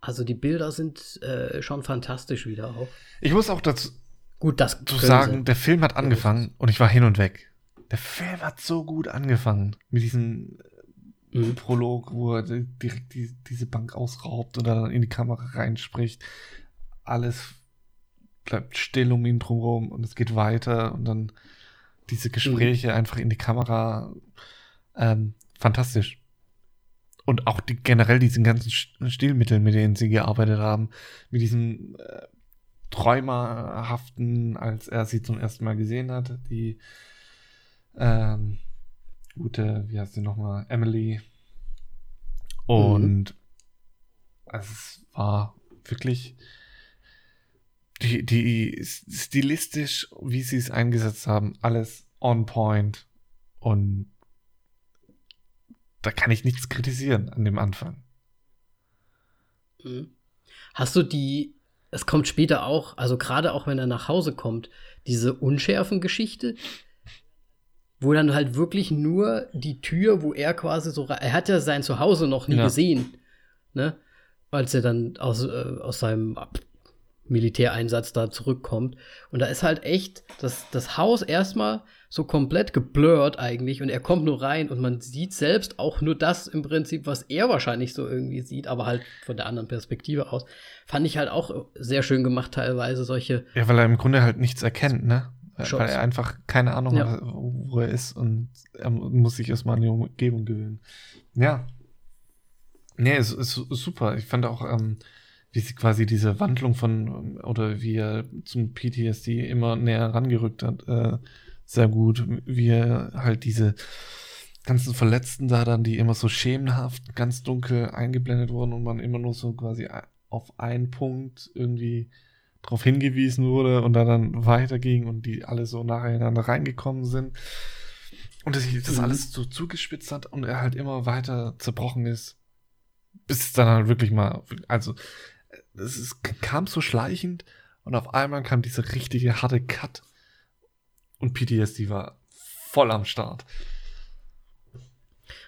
Also die Bilder sind äh, schon fantastisch wieder auch. Ich muss auch dazu gut, das zu sagen, sie. der Film hat angefangen und ich war hin und weg. Der Film hat so gut angefangen mit diesen mhm. Prolog, wo er direkt die, diese Bank ausraubt und dann in die Kamera reinspricht. Alles bleibt still um ihn drumherum und es geht weiter und dann diese Gespräche mhm. einfach in die Kamera. Ähm, fantastisch. Und auch die, generell diese ganzen Stilmittel, mit denen sie gearbeitet haben, mit diesem äh, Träumerhaften, als er sie zum ersten Mal gesehen hat, die ähm, gute, wie heißt sie nochmal, Emily. Und mhm. es war wirklich die, die stilistisch, wie sie es eingesetzt haben, alles on point. Und da kann ich nichts kritisieren an dem Anfang. Mhm. Hast du die, es kommt später auch, also gerade auch wenn er nach Hause kommt, diese unschärfen Geschichte, wo dann halt wirklich nur die Tür, wo er quasi so, er hat ja sein Zuhause noch nie ja. gesehen, ne? Als er dann aus, äh, aus seinem Militäreinsatz da zurückkommt. Und da ist halt echt das, das Haus erstmal so komplett geblurrt eigentlich und er kommt nur rein und man sieht selbst auch nur das im Prinzip, was er wahrscheinlich so irgendwie sieht, aber halt von der anderen Perspektive aus. Fand ich halt auch sehr schön gemacht teilweise solche. Ja, weil er im Grunde halt nichts erkennt, ne? Shots. Weil er einfach keine Ahnung ja. hat, wo er ist und er muss sich erstmal an die Umgebung gewöhnen. Ja. Nee, es ist, ist super. Ich fand auch, ähm, wie sie quasi diese Wandlung von, oder wie er zum PTSD immer näher rangerückt hat, äh, sehr gut. Wie er halt diese ganzen Verletzten da dann, die immer so schemenhaft, ganz dunkel eingeblendet wurden und man immer nur so quasi auf einen Punkt irgendwie darauf hingewiesen wurde und da dann weiterging und die alle so nacheinander reingekommen sind. Und dass sich das mhm. alles so zugespitzt hat und er halt immer weiter zerbrochen ist, bis es dann halt wirklich mal, also es ist, kam so schleichend und auf einmal kam dieser richtige harte Cut und PTSD war voll am Start.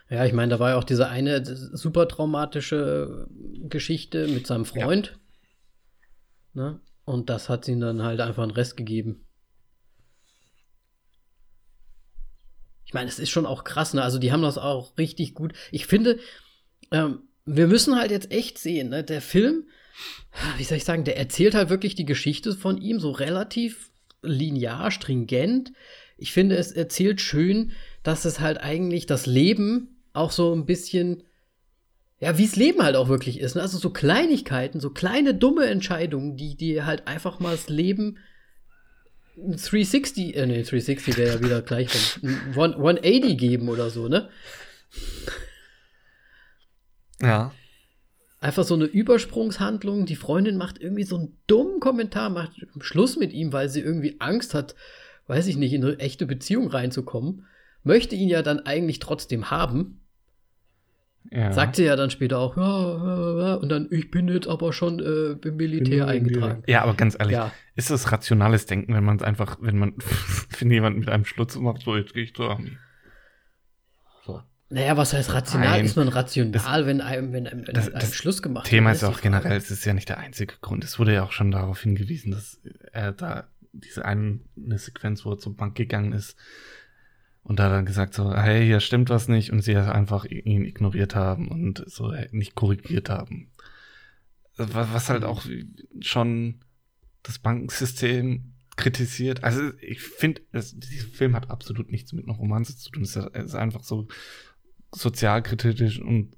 Ja, ich meine, da war ja auch diese eine super traumatische Geschichte mit seinem Freund. Ja. Ne? Und das hat ihnen dann halt einfach einen Rest gegeben. Ich meine, es ist schon auch krass, ne? Also die haben das auch richtig gut. Ich finde, ähm, wir müssen halt jetzt echt sehen, ne? Der Film, wie soll ich sagen, der erzählt halt wirklich die Geschichte von ihm so relativ linear, stringent. Ich finde, es erzählt schön, dass es halt eigentlich das Leben auch so ein bisschen ja, wie es Leben halt auch wirklich ist. Ne? Also so Kleinigkeiten, so kleine dumme Entscheidungen, die dir halt einfach mal das Leben 360, äh, nee, 360 wäre ja wieder gleich von 180 geben oder so, ne? Ja. einfach so eine Übersprungshandlung. Die Freundin macht irgendwie so einen dummen Kommentar, macht Schluss mit ihm, weil sie irgendwie Angst hat, weiß ich nicht, in eine echte Beziehung reinzukommen. Möchte ihn ja dann eigentlich trotzdem haben. Ja. Sagt sie ja dann später auch, ja, und dann, ich bin jetzt aber schon äh, im Militär eingetragen. Ja, aber ganz ehrlich, ja. ist das rationales Denken, wenn man es einfach, wenn man, wenn jemand mit einem Schlutz macht, so, jetzt gehe ich zur Armee. Naja, was heißt rational? Nein, ist man rational, das, wenn einem, wenn einem, wenn das, einem Schluss gemacht wird? Thema ist auch generell, es ist ja nicht der einzige Grund. Es wurde ja auch schon darauf hingewiesen, dass er da diese eine Sequenz, wo er zur Bank gegangen ist und da dann gesagt so, hey, hier stimmt was nicht und sie einfach ihn ignoriert haben und so nicht korrigiert haben. Was halt auch schon das Bankensystem kritisiert. Also ich finde, dieser Film hat absolut nichts mit einer Romanze zu tun. Es ist einfach so sozialkritisch und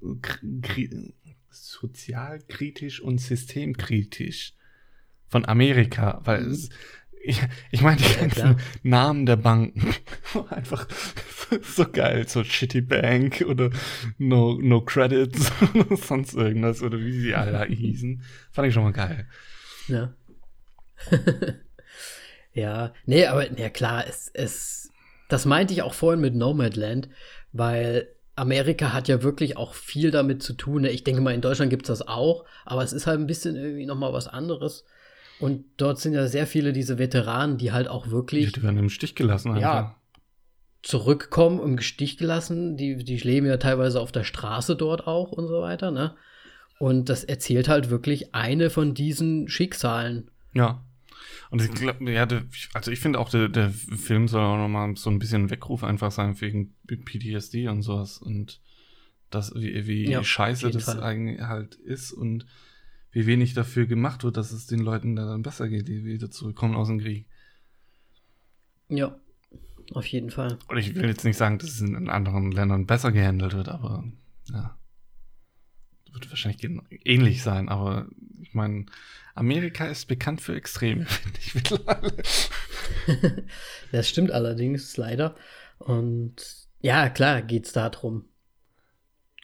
sozialkritisch und systemkritisch von Amerika, weil mhm. es, ich, ich meine, die ganzen ja, Namen der Banken einfach so geil, so Shitty Bank oder No, no Credits oder sonst irgendwas oder wie sie alle hießen. Fand ich schon mal geil. Ja. ja, nee, aber ja klar, es, es, das meinte ich auch vorhin mit Nomadland, weil Amerika hat ja wirklich auch viel damit zu tun. Ne? Ich denke mal, in Deutschland gibt es das auch, aber es ist halt ein bisschen irgendwie nochmal was anderes. Und dort sind ja sehr viele diese Veteranen, die halt auch wirklich. Die werden im Stich gelassen, einfach. Ja. Zurückkommen, im Stich gelassen. Die, die leben ja teilweise auf der Straße dort auch und so weiter, ne? Und das erzählt halt wirklich eine von diesen Schicksalen. Ja. Und ich glaube, ja, also ich finde auch, der, der Film soll auch nochmal so ein bisschen ein Weckruf einfach sein wegen PTSD und sowas und das, wie, wie ja, scheiße das Fall. eigentlich halt ist und wie wenig dafür gemacht wird, dass es den Leuten da dann besser geht, die wieder zurückkommen aus dem Krieg. Ja, auf jeden Fall. Und ich will jetzt nicht sagen, dass es in anderen Ländern besser gehandelt wird, aber ja. Wird wahrscheinlich ähnlich sein, aber ich meine, Amerika ist bekannt für Extreme, finde ich mittlerweile. das stimmt allerdings, leider. Und ja, klar geht es darum.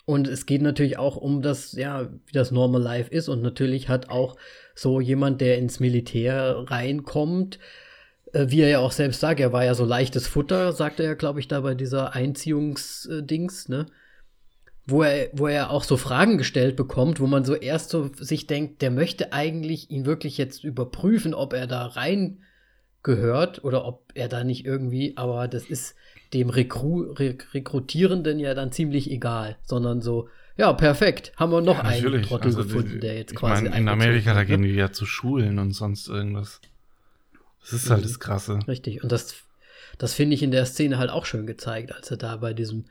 Und es geht natürlich auch um das, ja, wie das Normal Life ist. Und natürlich hat auch so jemand, der ins Militär reinkommt, äh, wie er ja auch selbst sagt, er war ja so leichtes Futter, sagt er ja, glaube ich, da bei dieser Einziehungsdings, ne? wo er, wo er auch so Fragen gestellt bekommt, wo man so erst so sich denkt, der möchte eigentlich ihn wirklich jetzt überprüfen, ob er da rein gehört oder ob er da nicht irgendwie, aber das ist dem Rekru Re Rekrutierenden ja dann ziemlich egal, sondern so, ja, perfekt, haben wir noch ja, einen Trottel also, gefunden, der jetzt quasi. Mein, in Amerika, da gehen ne? die ja zu Schulen und sonst irgendwas. Das ist halt mhm. das Krasse. Richtig, und das, das finde ich in der Szene halt auch schön gezeigt, als er da bei diesem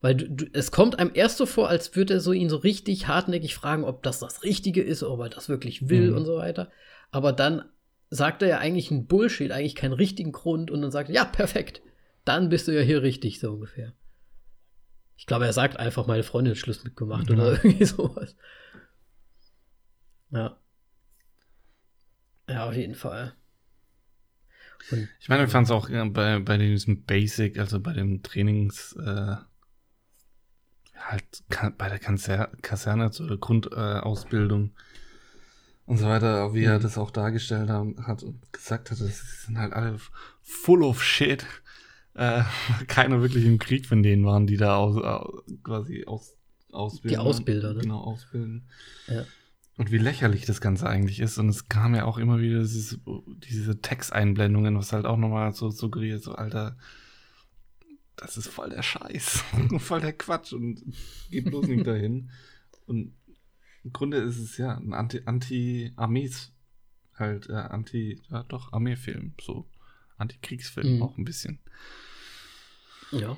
weil du, du, es kommt einem erst so vor, als würde er so ihn so richtig hartnäckig fragen, ob das das Richtige ist, ob er das wirklich will mhm. und so weiter. Aber dann sagt er ja eigentlich einen Bullshit, eigentlich keinen richtigen Grund und dann sagt er, ja, perfekt. Dann bist du ja hier richtig, so ungefähr. Ich glaube, er sagt einfach, meine Freundin hat Schluss mitgemacht mhm. oder irgendwie sowas. Ja. Ja, auf jeden Fall. Und, ich meine, ich fand es auch bei, bei diesem Basic, also bei dem Trainings, äh, halt bei der Kaser Kaserne zur Grundausbildung äh, und so weiter, wie mhm. er das auch dargestellt hat und gesagt hat, das sind halt alle full of shit. Äh, keiner wirklich im Krieg von denen waren, die da aus, quasi aus, ausbilden. Die Ausbilder, ne? Genau, ausbilden. Ja. Und wie lächerlich das Ganze eigentlich ist. Und es kam ja auch immer wieder dieses, diese Texteinblendungen, was halt auch nochmal so suggeriert, so, Alter, das ist voll der Scheiß, voll der Quatsch und geht bloß nicht dahin. Und im Grunde ist es ja ein Anti-Armees, halt, äh, Anti, ja doch, Armeefilm, so Anti-Kriegsfilm mhm. auch ein bisschen. Ja.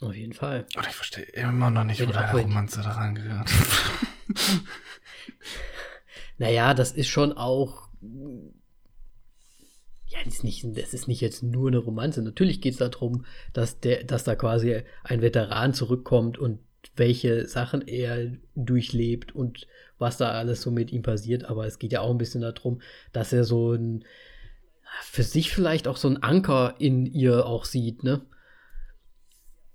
Auf jeden Fall. Und ich verstehe immer noch nicht, wo der Romanze daran gehört. naja, das ist schon auch ja, das ist, nicht, das ist nicht jetzt nur eine Romanze. Natürlich geht es darum, dass, der, dass da quasi ein Veteran zurückkommt und welche Sachen er durchlebt und was da alles so mit ihm passiert. Aber es geht ja auch ein bisschen darum, dass er so ein, für sich vielleicht auch so ein Anker in ihr auch sieht, ne?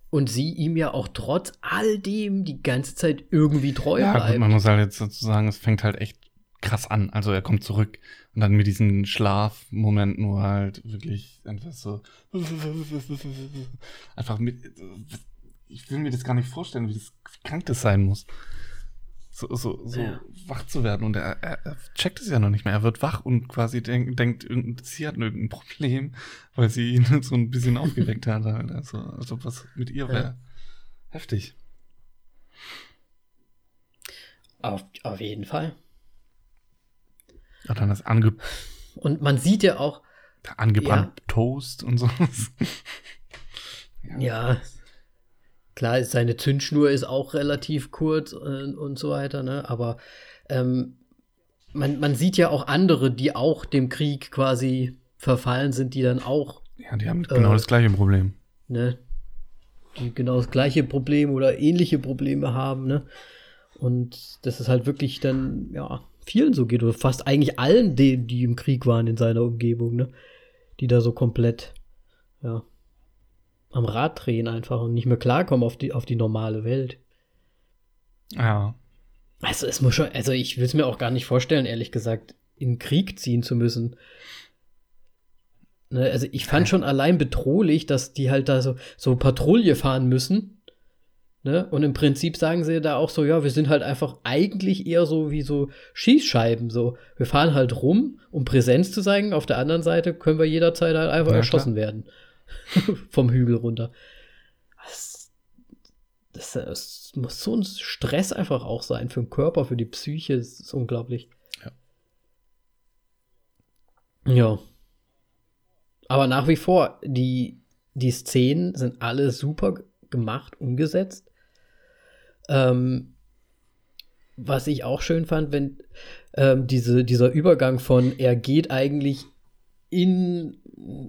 und sie ihm ja auch trotz all dem die ganze Zeit irgendwie treu ja, bleibt. Gut, man muss halt jetzt sozusagen, es fängt halt echt krass an. Also er kommt zurück und dann mit diesen Schlafmomenten, wo halt wirklich einfach so einfach mit. Ich will mir das gar nicht vorstellen, wie, das, wie krank das sein muss. So, so, so ja. wach zu werden. Und er, er, er, checkt es ja noch nicht mehr. Er wird wach und quasi denk, denkt, sie hat irgendein Problem, weil sie ihn so ein bisschen aufgeweckt hat. Also, also was mit ihr wäre ja. heftig. Auf, auf jeden Fall. Ja, dann das ange Und man sieht ja auch. Angebrannt ja. Toast und so. ja. ja. Klar, seine Zündschnur ist auch relativ kurz und, und so weiter, ne? Aber ähm, man, man sieht ja auch andere, die auch dem Krieg quasi verfallen sind, die dann auch. Ja, die haben genau äh, das gleiche Problem. Ne? Die genau das gleiche Problem oder ähnliche Probleme haben, ne? Und das ist halt wirklich dann, ja, vielen so geht, oder fast eigentlich allen, die, die im Krieg waren in seiner Umgebung, ne? Die da so komplett, ja, am Rad drehen einfach und nicht mehr klarkommen auf die, auf die normale Welt. Ja. Also es muss schon, also ich will es mir auch gar nicht vorstellen, ehrlich gesagt, in Krieg ziehen zu müssen. Ne, also ich fand schon allein bedrohlich, dass die halt da so, so Patrouille fahren müssen Ne? Und im Prinzip sagen sie da auch so, ja, wir sind halt einfach eigentlich eher so wie so Schießscheiben. So, wir fahren halt rum, um Präsenz zu zeigen. Auf der anderen Seite können wir jederzeit halt einfach ja, erschossen klar. werden. Vom Hügel runter. Das, das, das, muss so ein Stress einfach auch sein für den Körper, für die Psyche. Das ist unglaublich. Ja. Ja. Aber nach wie vor, die, die Szenen sind alle super gemacht, umgesetzt. Ähm, was ich auch schön fand, wenn ähm, diese, dieser Übergang von er geht eigentlich in,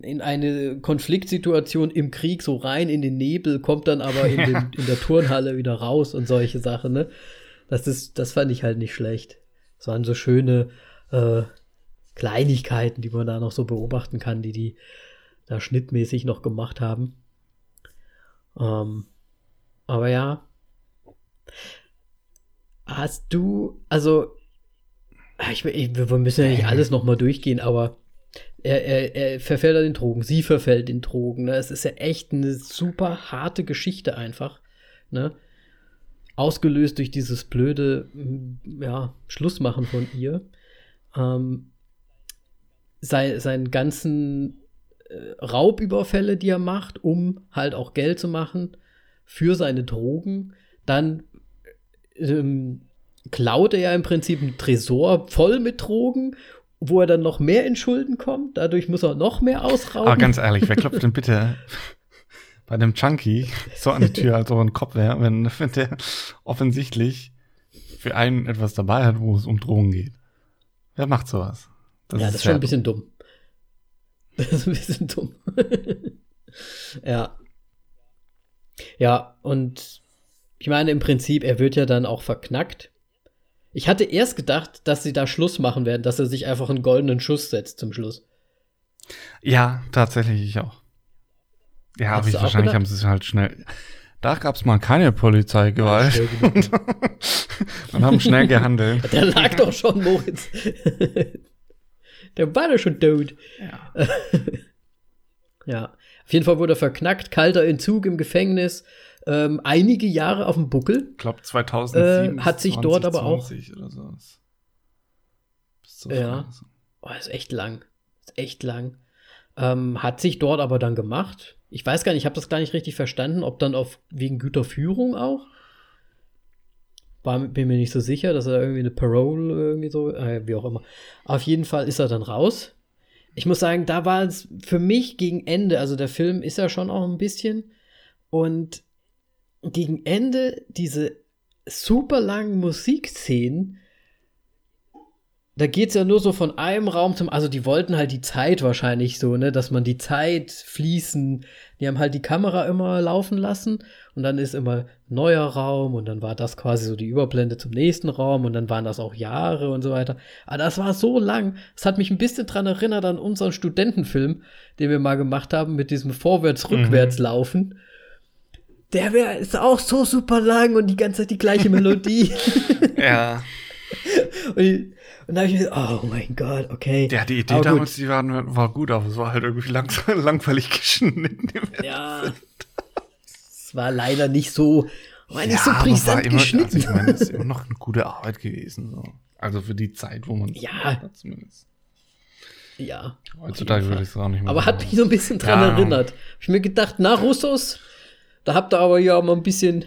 in eine Konfliktsituation im Krieg so rein in den Nebel, kommt dann aber in, den, in der Turnhalle wieder raus und solche Sachen, ne? Das ist, das fand ich halt nicht schlecht. Es waren so schöne äh, Kleinigkeiten, die man da noch so beobachten kann, die die da schnittmäßig noch gemacht haben. Ähm, aber ja, Hast du, also, ich, ich, wir müssen ja nicht alles nochmal durchgehen, aber er, er, er verfällt an den Drogen, sie verfällt den Drogen. Ne? Es ist ja echt eine super harte Geschichte einfach. Ne? Ausgelöst durch dieses blöde ja, Schlussmachen von ihr. Ähm, sein, seinen ganzen äh, Raubüberfälle, die er macht, um halt auch Geld zu machen für seine Drogen. Dann ähm, klaut er ja im Prinzip einen Tresor voll mit Drogen, wo er dann noch mehr in Schulden kommt. Dadurch muss er noch mehr ausrauben. Aber ganz ehrlich, wer klopft denn bitte bei einem Chunky so an die Tür, als ob er ein Kopf wäre, wenn, wenn der offensichtlich für einen etwas dabei hat, wo es um Drogen geht? Wer macht sowas? Das ja, ist das ist schon ein bisschen dumm. Das ist ein bisschen dumm. ja. Ja, und ich meine, im Prinzip, er wird ja dann auch verknackt. Ich hatte erst gedacht, dass sie da Schluss machen werden, dass er sich einfach einen goldenen Schuss setzt zum Schluss. Ja, tatsächlich ich auch. Ja, aber ich, wahrscheinlich haben sie es halt schnell. Da gab es mal keine Polizeigewalt. Ja, und, und haben schnell gehandelt. Der lag doch schon, Moritz. Der war doch schon tot. Ja. ja. Auf jeden Fall wurde er verknackt, kalter Entzug im Gefängnis ähm, einige Jahre auf dem Buckel. Ich glaube 2007 äh, hat sich 20, dort aber auch oder so. Bis ja, oh, ist echt lang, ist echt lang. Ähm, hat sich dort aber dann gemacht. Ich weiß gar nicht, ich habe das gar nicht richtig verstanden, ob dann auf wegen Güterführung auch. War, bin mir nicht so sicher, dass er irgendwie eine Parole irgendwie so, äh, wie auch immer. Auf jeden Fall ist er dann raus. Ich muss sagen, da war es für mich gegen Ende, also der Film ist ja schon auch ein bisschen und gegen Ende diese super langen Musikszenen, da geht es ja nur so von einem Raum zum, also die wollten halt die Zeit wahrscheinlich so, ne, dass man die Zeit fließen, die haben halt die Kamera immer laufen lassen und dann ist immer neuer Raum und dann war das quasi so die Überblende zum nächsten Raum und dann waren das auch Jahre und so weiter. Aber das war so lang, es hat mich ein bisschen dran erinnert an unseren Studentenfilm, den wir mal gemacht haben mit diesem Vorwärts-Rückwärts-Laufen. Mhm der wäre ist auch so super lang und die ganze Zeit die gleiche Melodie. ja. Und, und da habe ich mir gedacht, oh mein Gott, okay. Ja, die Idee damals, die war, war gut, aber es war halt irgendwie lang, langweilig geschnitten. Ja. Es war leider nicht so, war nicht ja, so brisant immer, geschnitten. Also ich meine, es ist immer noch eine gute Arbeit gewesen. So. Also für die Zeit, wo man ja. zumindest. Ja. Heutzutage würde ich es auch nicht mehr. Aber hat mich so ein bisschen dran ja. erinnert. Hab ich mir gedacht, na, Russos, da habt ihr aber ja mal ein bisschen,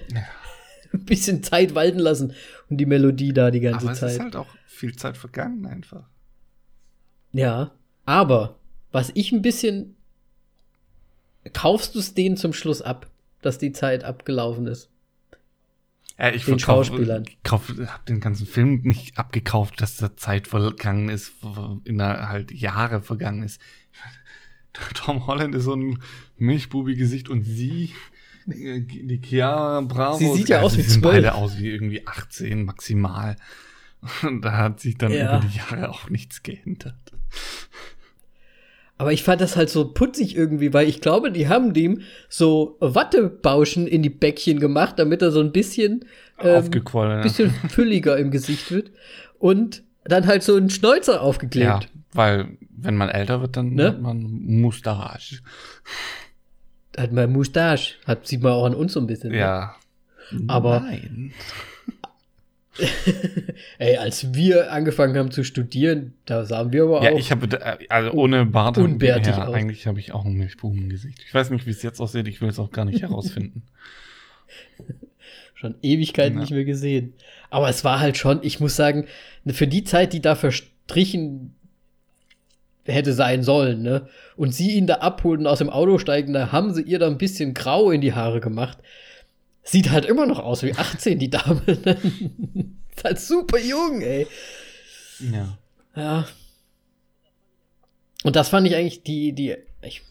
ein bisschen Zeit walten lassen und die Melodie da die ganze aber Zeit. Es ist halt auch viel Zeit vergangen einfach. Ja, aber was ich ein bisschen kaufst du es denen zum Schluss ab, dass die Zeit abgelaufen ist? Ja, ich den Schauspielern. Ich habe den ganzen Film nicht abgekauft, dass da Zeit vergangen ist, in der halt Jahre vergangen ist. Tom Holland ist so ein Milchbubi-Gesicht und sie, die Chiara Bravo. Sie sieht ja also aus wie zwölf. beide aus wie irgendwie 18 maximal. Und da hat sich dann ja. über die Jahre auch nichts geändert. Aber ich fand das halt so putzig irgendwie, weil ich glaube, die haben dem so Wattebauschen in die Bäckchen gemacht, damit er so ein bisschen ähm, bisschen fülliger im Gesicht wird und dann halt so einen Schnäuzer aufgeklebt. Ja, weil wenn man älter wird, dann ne? hat man Mustache. Hat man Mustache, hat sieht man auch an uns so ein bisschen. Ne? Ja. Ne? Aber Nein. Ey, als wir angefangen haben zu studieren, da sahen wir aber ja, auch. Ja, ich habe, also ohne Bart. Unbärtig ja, Eigentlich habe ich auch ein Milchbuben im Gesicht. Ich weiß nicht, wie es jetzt aussieht. Ich will es auch gar nicht herausfinden. schon Ewigkeiten ja. nicht mehr gesehen. Aber es war halt schon, ich muss sagen, für die Zeit, die da verstrichen hätte sein sollen, ne? Und sie ihn da abholen und aus dem Auto steigen, da haben sie ihr da ein bisschen grau in die Haare gemacht. Sieht halt immer noch aus wie 18, die Dame. ist halt super jung, ey. Ja. Ja. Und das fand ich eigentlich die, die, ich,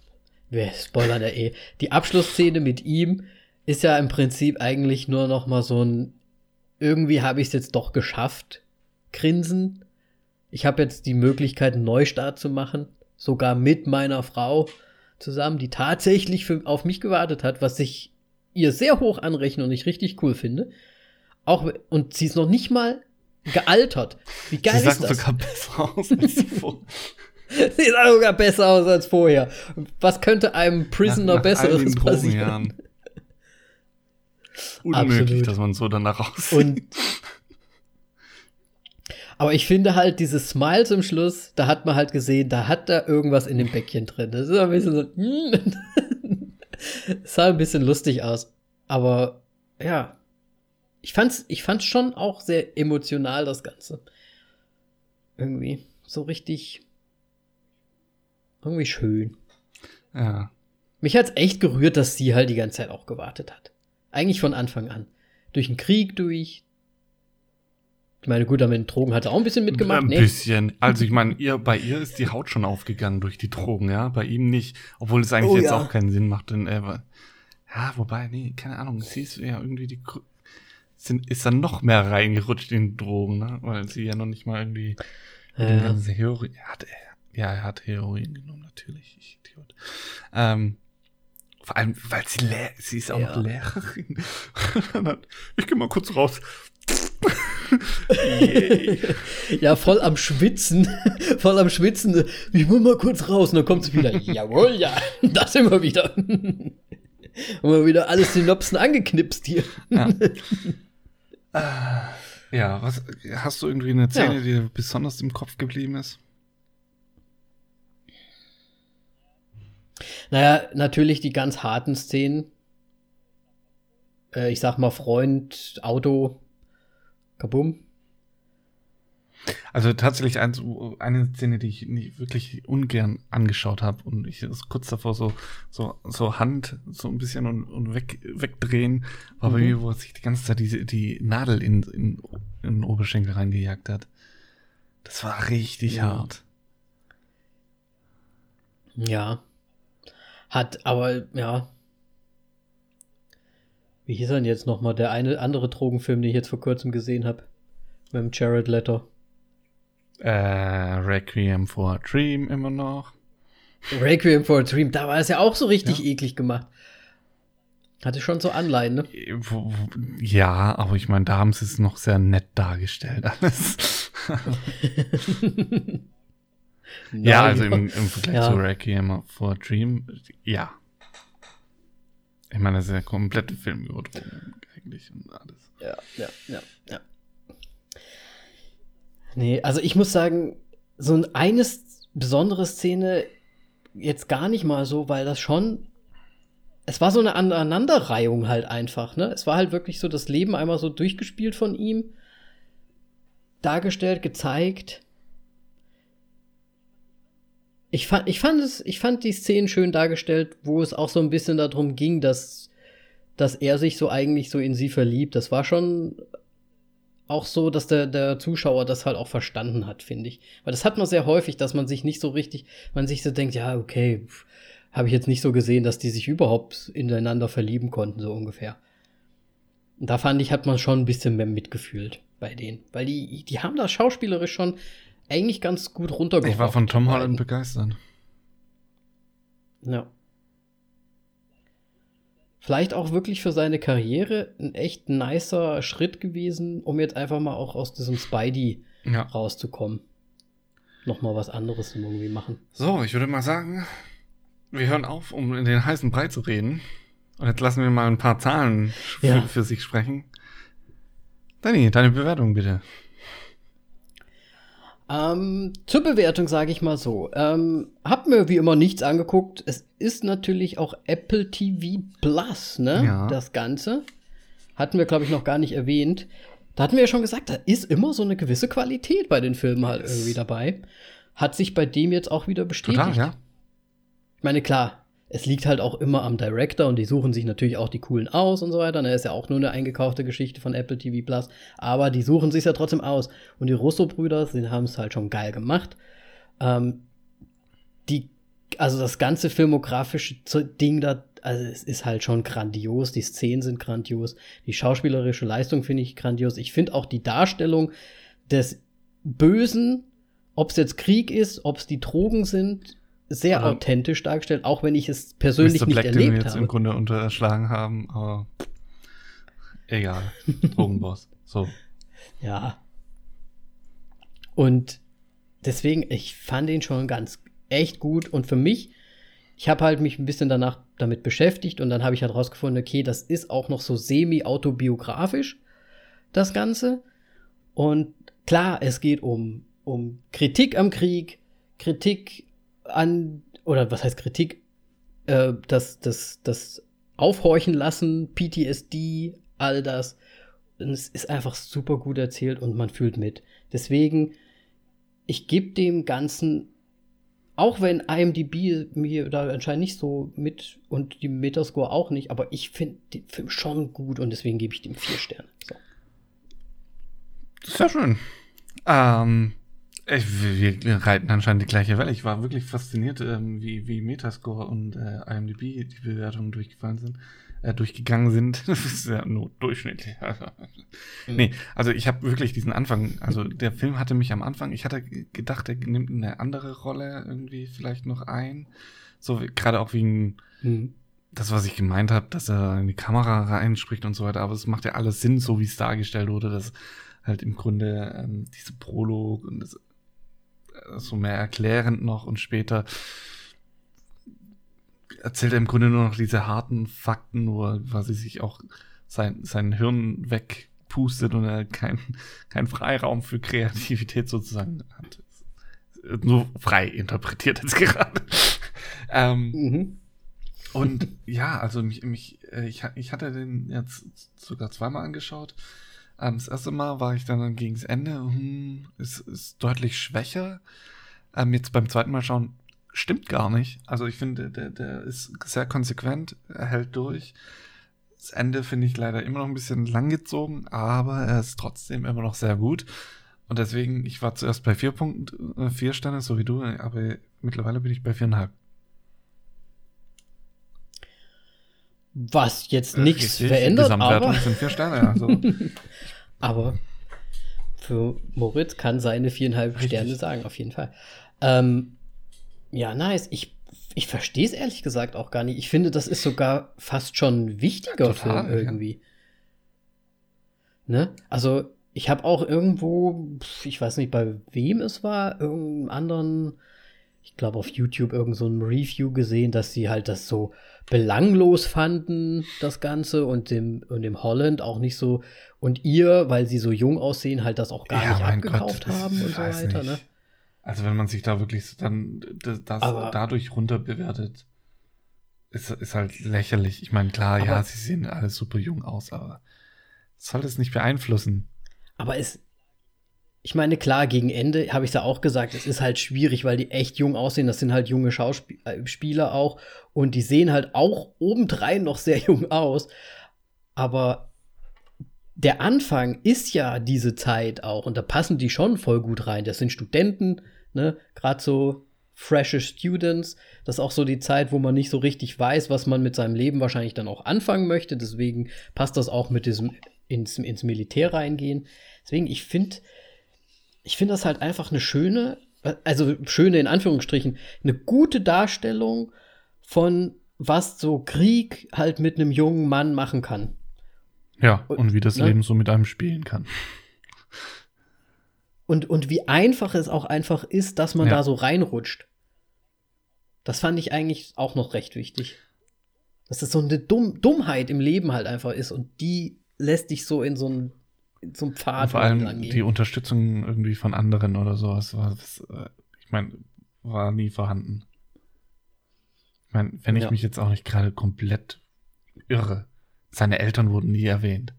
wir spoilern ja eh, die Abschlussszene mit ihm ist ja im Prinzip eigentlich nur noch mal so ein, irgendwie habe ich es jetzt doch geschafft, Grinsen. Ich habe jetzt die Möglichkeit, einen Neustart zu machen, sogar mit meiner Frau zusammen, die tatsächlich für, auf mich gewartet hat, was ich ihr sehr hoch anrechne und ich richtig cool finde. Auch, und sie ist noch nicht mal gealtert. Wie geil sie ist das? sogar besser aus als sie vorher. sie sah sogar besser aus als vorher. Was könnte einem Prisoner nach, nach Besseres passieren? Unmöglich, Absolut. dass man so danach aussieht. Und aber ich finde halt, dieses Smile zum Schluss, da hat man halt gesehen, da hat da irgendwas in dem Bäckchen drin. Das ist ein bisschen so. Es sah ein bisschen lustig aus. Aber ja. Ich fand's, ich fand's schon auch sehr emotional, das Ganze. Irgendwie. So richtig. Irgendwie schön. Ja. Mich hat's echt gerührt, dass sie halt die ganze Zeit auch gewartet hat. Eigentlich von Anfang an. Durch den Krieg durch. Ich meine, gut, mit den Drogen hat er auch ein bisschen mitgemacht. Ein nee. bisschen. Also ich meine, ihr, bei ihr ist die Haut schon aufgegangen durch die Drogen, ja. Bei ihm nicht. Obwohl es eigentlich oh, jetzt ja. auch keinen Sinn macht, denn er Ja, wobei, nee, keine Ahnung. Sie ist ja irgendwie die. Sind, ist dann noch mehr reingerutscht in Drogen, ne? Weil sie ja noch nicht mal irgendwie. Ja. Heroin. Er hat, ja, er hat Heroin genommen, natürlich. Ich Idiot. Ähm, vor allem, weil sie, sie ist auch ja. noch Lehrerin. ich geh mal kurz raus. Ja, voll am Schwitzen. voll am Schwitzen. Ich muss mal kurz raus. Und dann kommt sie wieder. Jawohl, ja. Das immer wieder. Und wir wieder alles Synopsen angeknipst hier. Ja. ja, was, hast du irgendwie eine Szene, ja. die dir besonders im Kopf geblieben ist? Naja, natürlich die ganz harten Szenen. Äh, ich sag mal Freund, Auto, kabum. Also tatsächlich ein, eine Szene, die ich nicht wirklich ungern angeschaut habe und ich ist kurz davor so so so Hand so ein bisschen und, und weg, wegdrehen war mhm. bei mir, wo sich die ganze Zeit diese die Nadel in, in, in den Oberschenkel reingejagt hat. Das war richtig ja. hart. Ja. Hat, aber ja. Wie hieß er denn jetzt nochmal? Der eine andere Drogenfilm, den ich jetzt vor kurzem gesehen habe. Mit dem Jared Letter. Äh, Requiem for a Dream immer noch. Requiem for a Dream, da war es ja auch so richtig ja. eklig gemacht. Hatte schon so Anleihen, ne? Ja, aber ich meine, da haben sie es noch sehr nett dargestellt, alles. ja, also im, im Vergleich ja. zu Requiem for Dream, ja. Ich meine, das ist ja komplette Filmüberdrohung eigentlich und alles. Ja, ja, ja, ja. Nee, also ich muss sagen, so eine besondere Szene jetzt gar nicht mal so, weil das schon es war so eine Aneinanderreihung halt einfach, ne? Es war halt wirklich so das Leben einmal so durchgespielt von ihm, dargestellt, gezeigt. Ich fand, ich fand es, ich fand die Szenen schön dargestellt, wo es auch so ein bisschen darum ging, dass, dass er sich so eigentlich so in sie verliebt. Das war schon auch so, dass der, der Zuschauer das halt auch verstanden hat, finde ich. Weil das hat man sehr häufig, dass man sich nicht so richtig, man sich so denkt, ja, okay, habe ich jetzt nicht so gesehen, dass die sich überhaupt ineinander verlieben konnten, so ungefähr. Und da fand ich, hat man schon ein bisschen mehr mitgefühlt bei denen. Weil die, die haben das schauspielerisch schon eigentlich ganz gut runtergebracht. Ich war von Tom Holland begeistert. Ja. Vielleicht auch wirklich für seine Karriere ein echt nicer Schritt gewesen, um jetzt einfach mal auch aus diesem Spidey ja. rauszukommen. Nochmal was anderes irgendwie machen. So, ich würde mal sagen, wir hören auf, um in den heißen Brei zu reden. Und jetzt lassen wir mal ein paar Zahlen ja. für, für sich sprechen. Danny, deine Bewertung bitte. Ähm, zur Bewertung sage ich mal so. Ähm, hab mir wie immer nichts angeguckt. Es ist natürlich auch Apple TV Plus, ne? Ja. Das Ganze. Hatten wir, glaube ich, noch gar nicht erwähnt. Da hatten wir ja schon gesagt, da ist immer so eine gewisse Qualität bei den Filmen halt irgendwie dabei. Hat sich bei dem jetzt auch wieder bestätigt. Total, ja. Ich meine, klar, es liegt halt auch immer am Director und die suchen sich natürlich auch die coolen aus und so weiter. Ne, ist ja auch nur eine eingekaufte Geschichte von Apple TV Plus. Aber die suchen sich ja trotzdem aus. Und die Russo-Brüder, haben es halt schon geil gemacht. Ähm, die, also das ganze filmografische Ding da, also es ist halt schon grandios. Die Szenen sind grandios. Die schauspielerische Leistung finde ich grandios. Ich finde auch die Darstellung des Bösen, ob es jetzt Krieg ist, ob es die Drogen sind, sehr aber authentisch dargestellt, auch wenn ich es persönlich Mr. nicht Black, erlebt den wir jetzt im Grunde unterschlagen haben, aber egal. Drogenboss. So. Ja. Und deswegen, ich fand ihn schon ganz echt gut und für mich, ich habe halt mich ein bisschen danach damit beschäftigt und dann habe ich halt rausgefunden, okay, das ist auch noch so semi-autobiografisch, das Ganze. Und klar, es geht um, um Kritik am Krieg, Kritik an, oder was heißt Kritik, äh, das, das, das Aufhorchen lassen, PTSD, all das. Und es ist einfach super gut erzählt und man fühlt mit. Deswegen, ich gebe dem Ganzen, auch wenn IMDb mir da anscheinend nicht so mit und die Metascore auch nicht, aber ich finde den Film schon gut und deswegen gebe ich dem vier Sterne. So. Sehr schön. Ähm, wir reiten anscheinend die gleiche Welle. Ich war wirklich fasziniert, ähm, wie, wie Metascore und äh, IMDb die Bewertungen durchgefallen sind, äh, durchgegangen sind. das ist ja nur durchschnittlich. Also, mhm. Nee, also ich habe wirklich diesen Anfang, also der Film hatte mich am Anfang, ich hatte gedacht, er nimmt eine andere Rolle irgendwie vielleicht noch ein. So gerade auch wegen mhm. das, was ich gemeint habe, dass er in die Kamera reinspricht und so weiter, aber es macht ja alles Sinn, so wie es dargestellt wurde, dass halt im Grunde ähm, diese Prolog und das so mehr erklärend noch und später erzählt er im Grunde nur noch diese harten Fakten, wo er quasi sich auch sein, sein Hirn wegpustet und er keinen kein Freiraum für Kreativität sozusagen hat. Nur frei interpretiert jetzt gerade. ähm, mhm. Und ja, also mich, mich, äh, ich, ich hatte den jetzt sogar zweimal angeschaut. Ähm, das erste Mal war ich dann gegen das Ende, hm, ist, ist deutlich schwächer. Ähm, jetzt beim zweiten Mal schauen, stimmt gar nicht. Also ich finde, der, der ist sehr konsequent, er hält durch. Das Ende finde ich leider immer noch ein bisschen langgezogen, aber er ist trotzdem immer noch sehr gut. Und deswegen, ich war zuerst bei vier Punkten, äh, vier Sterne, so wie du, aber mittlerweile bin ich bei viereinhalb. Was jetzt nichts verändert, Gesamtwertung aber sind vier Sterne. Also. aber für Moritz kann seine viereinhalb. Sterne sagen, auf jeden Fall. Ähm, ja, nice. Ich ich verstehe es ehrlich gesagt auch gar nicht. Ich finde, das ist sogar fast schon ein wichtiger ja, total, Film irgendwie. Ja. Ne? Also, ich habe auch irgendwo, ich weiß nicht, bei wem es war, irgendeinen anderen, ich glaube auf YouTube irgend so ein Review gesehen, dass sie halt das so belanglos fanden, das Ganze, und dem, und dem Holland auch nicht so, und ihr, weil sie so jung aussehen, halt das auch gar ja, nicht abgekauft Gott, haben und so weiter, ne? Also wenn man sich da wirklich dann das, das dadurch runterbewertet, ist, ist halt lächerlich. Ich meine, klar, ja, sie sehen alle super jung aus, aber soll das nicht beeinflussen. Aber es, ich meine, klar, gegen Ende habe ich da auch gesagt, es ist halt schwierig, weil die echt jung aussehen. Das sind halt junge Schauspieler äh, auch. Und die sehen halt auch obendrein noch sehr jung aus. Aber der Anfang ist ja diese Zeit auch. Und da passen die schon voll gut rein. Das sind Studenten, ne? Gerade so freshe Students. Das ist auch so die Zeit, wo man nicht so richtig weiß, was man mit seinem Leben wahrscheinlich dann auch anfangen möchte. Deswegen passt das auch mit diesem ins, ins Militär reingehen. Deswegen, ich finde, ich finde das halt einfach eine schöne, also schöne in Anführungsstrichen, eine gute Darstellung von was so Krieg halt mit einem jungen Mann machen kann. Ja, und, und wie das ne? Leben so mit einem spielen kann. Und, und wie einfach es auch einfach ist, dass man ja. da so reinrutscht. Das fand ich eigentlich auch noch recht wichtig. Dass das so eine Dumm Dummheit im Leben halt einfach ist und die lässt dich so in so ein zum Pfad. Und vor allem die Unterstützung irgendwie von anderen oder sowas. War das, äh, ich meine, war nie vorhanden. Ich meine, wenn ich ja. mich jetzt auch nicht gerade komplett irre, seine Eltern wurden nie erwähnt.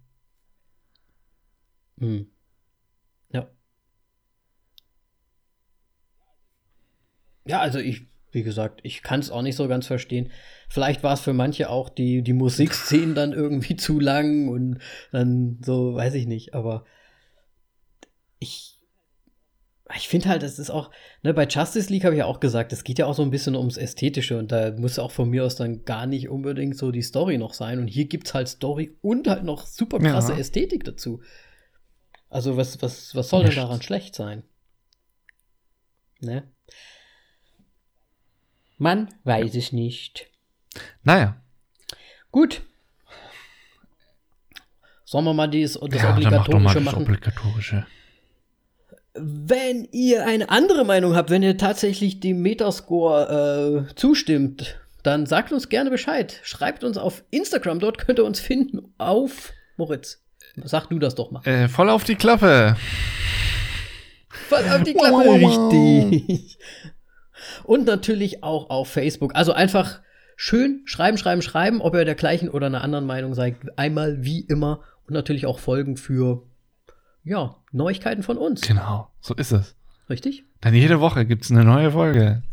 Hm. Ja. Ja, also ich wie gesagt, ich kann es auch nicht so ganz verstehen. Vielleicht war es für manche auch die, die Musikszenen dann irgendwie zu lang und dann so, weiß ich nicht, aber ich, ich finde halt, das ist auch, ne, bei Justice League habe ich ja auch gesagt, es geht ja auch so ein bisschen ums Ästhetische und da muss auch von mir aus dann gar nicht unbedingt so die Story noch sein. Und hier gibt es halt Story und halt noch super krasse ja. Ästhetik dazu. Also, was, was, was soll denn daran schlecht sein? Ne? Man weiß es nicht. Naja. Gut. Sollen wir mal dieses, das ja, Obligatorische mal das machen? Obligatorische. Wenn ihr eine andere Meinung habt, wenn ihr tatsächlich dem Metascore äh, zustimmt, dann sagt uns gerne Bescheid. Schreibt uns auf Instagram, dort könnt ihr uns finden. Auf Moritz. Sag du das doch mal. Äh, voll auf die Klappe. Voll auf die Klappe, richtig. Und natürlich auch auf Facebook. Also einfach schön schreiben, schreiben, schreiben, ob ihr der gleichen oder einer anderen Meinung seid. Einmal wie immer. Und natürlich auch Folgen für, ja, Neuigkeiten von uns. Genau, so ist es. Richtig? Dann jede Woche gibt es eine neue Folge.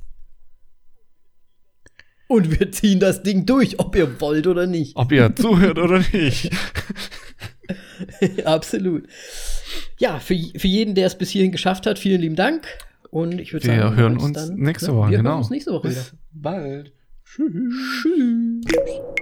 Und wir ziehen das Ding durch, ob ihr wollt oder nicht. Ob ihr zuhört oder nicht. Absolut. Ja, für, für jeden, der es bis hierhin geschafft hat, vielen lieben Dank. Und ich würde sagen, wir hören uns, dann, nächste ne? Woche. Wir genau. hören uns nächste Woche Bis wieder. Bald. Tschüss. Tschüss.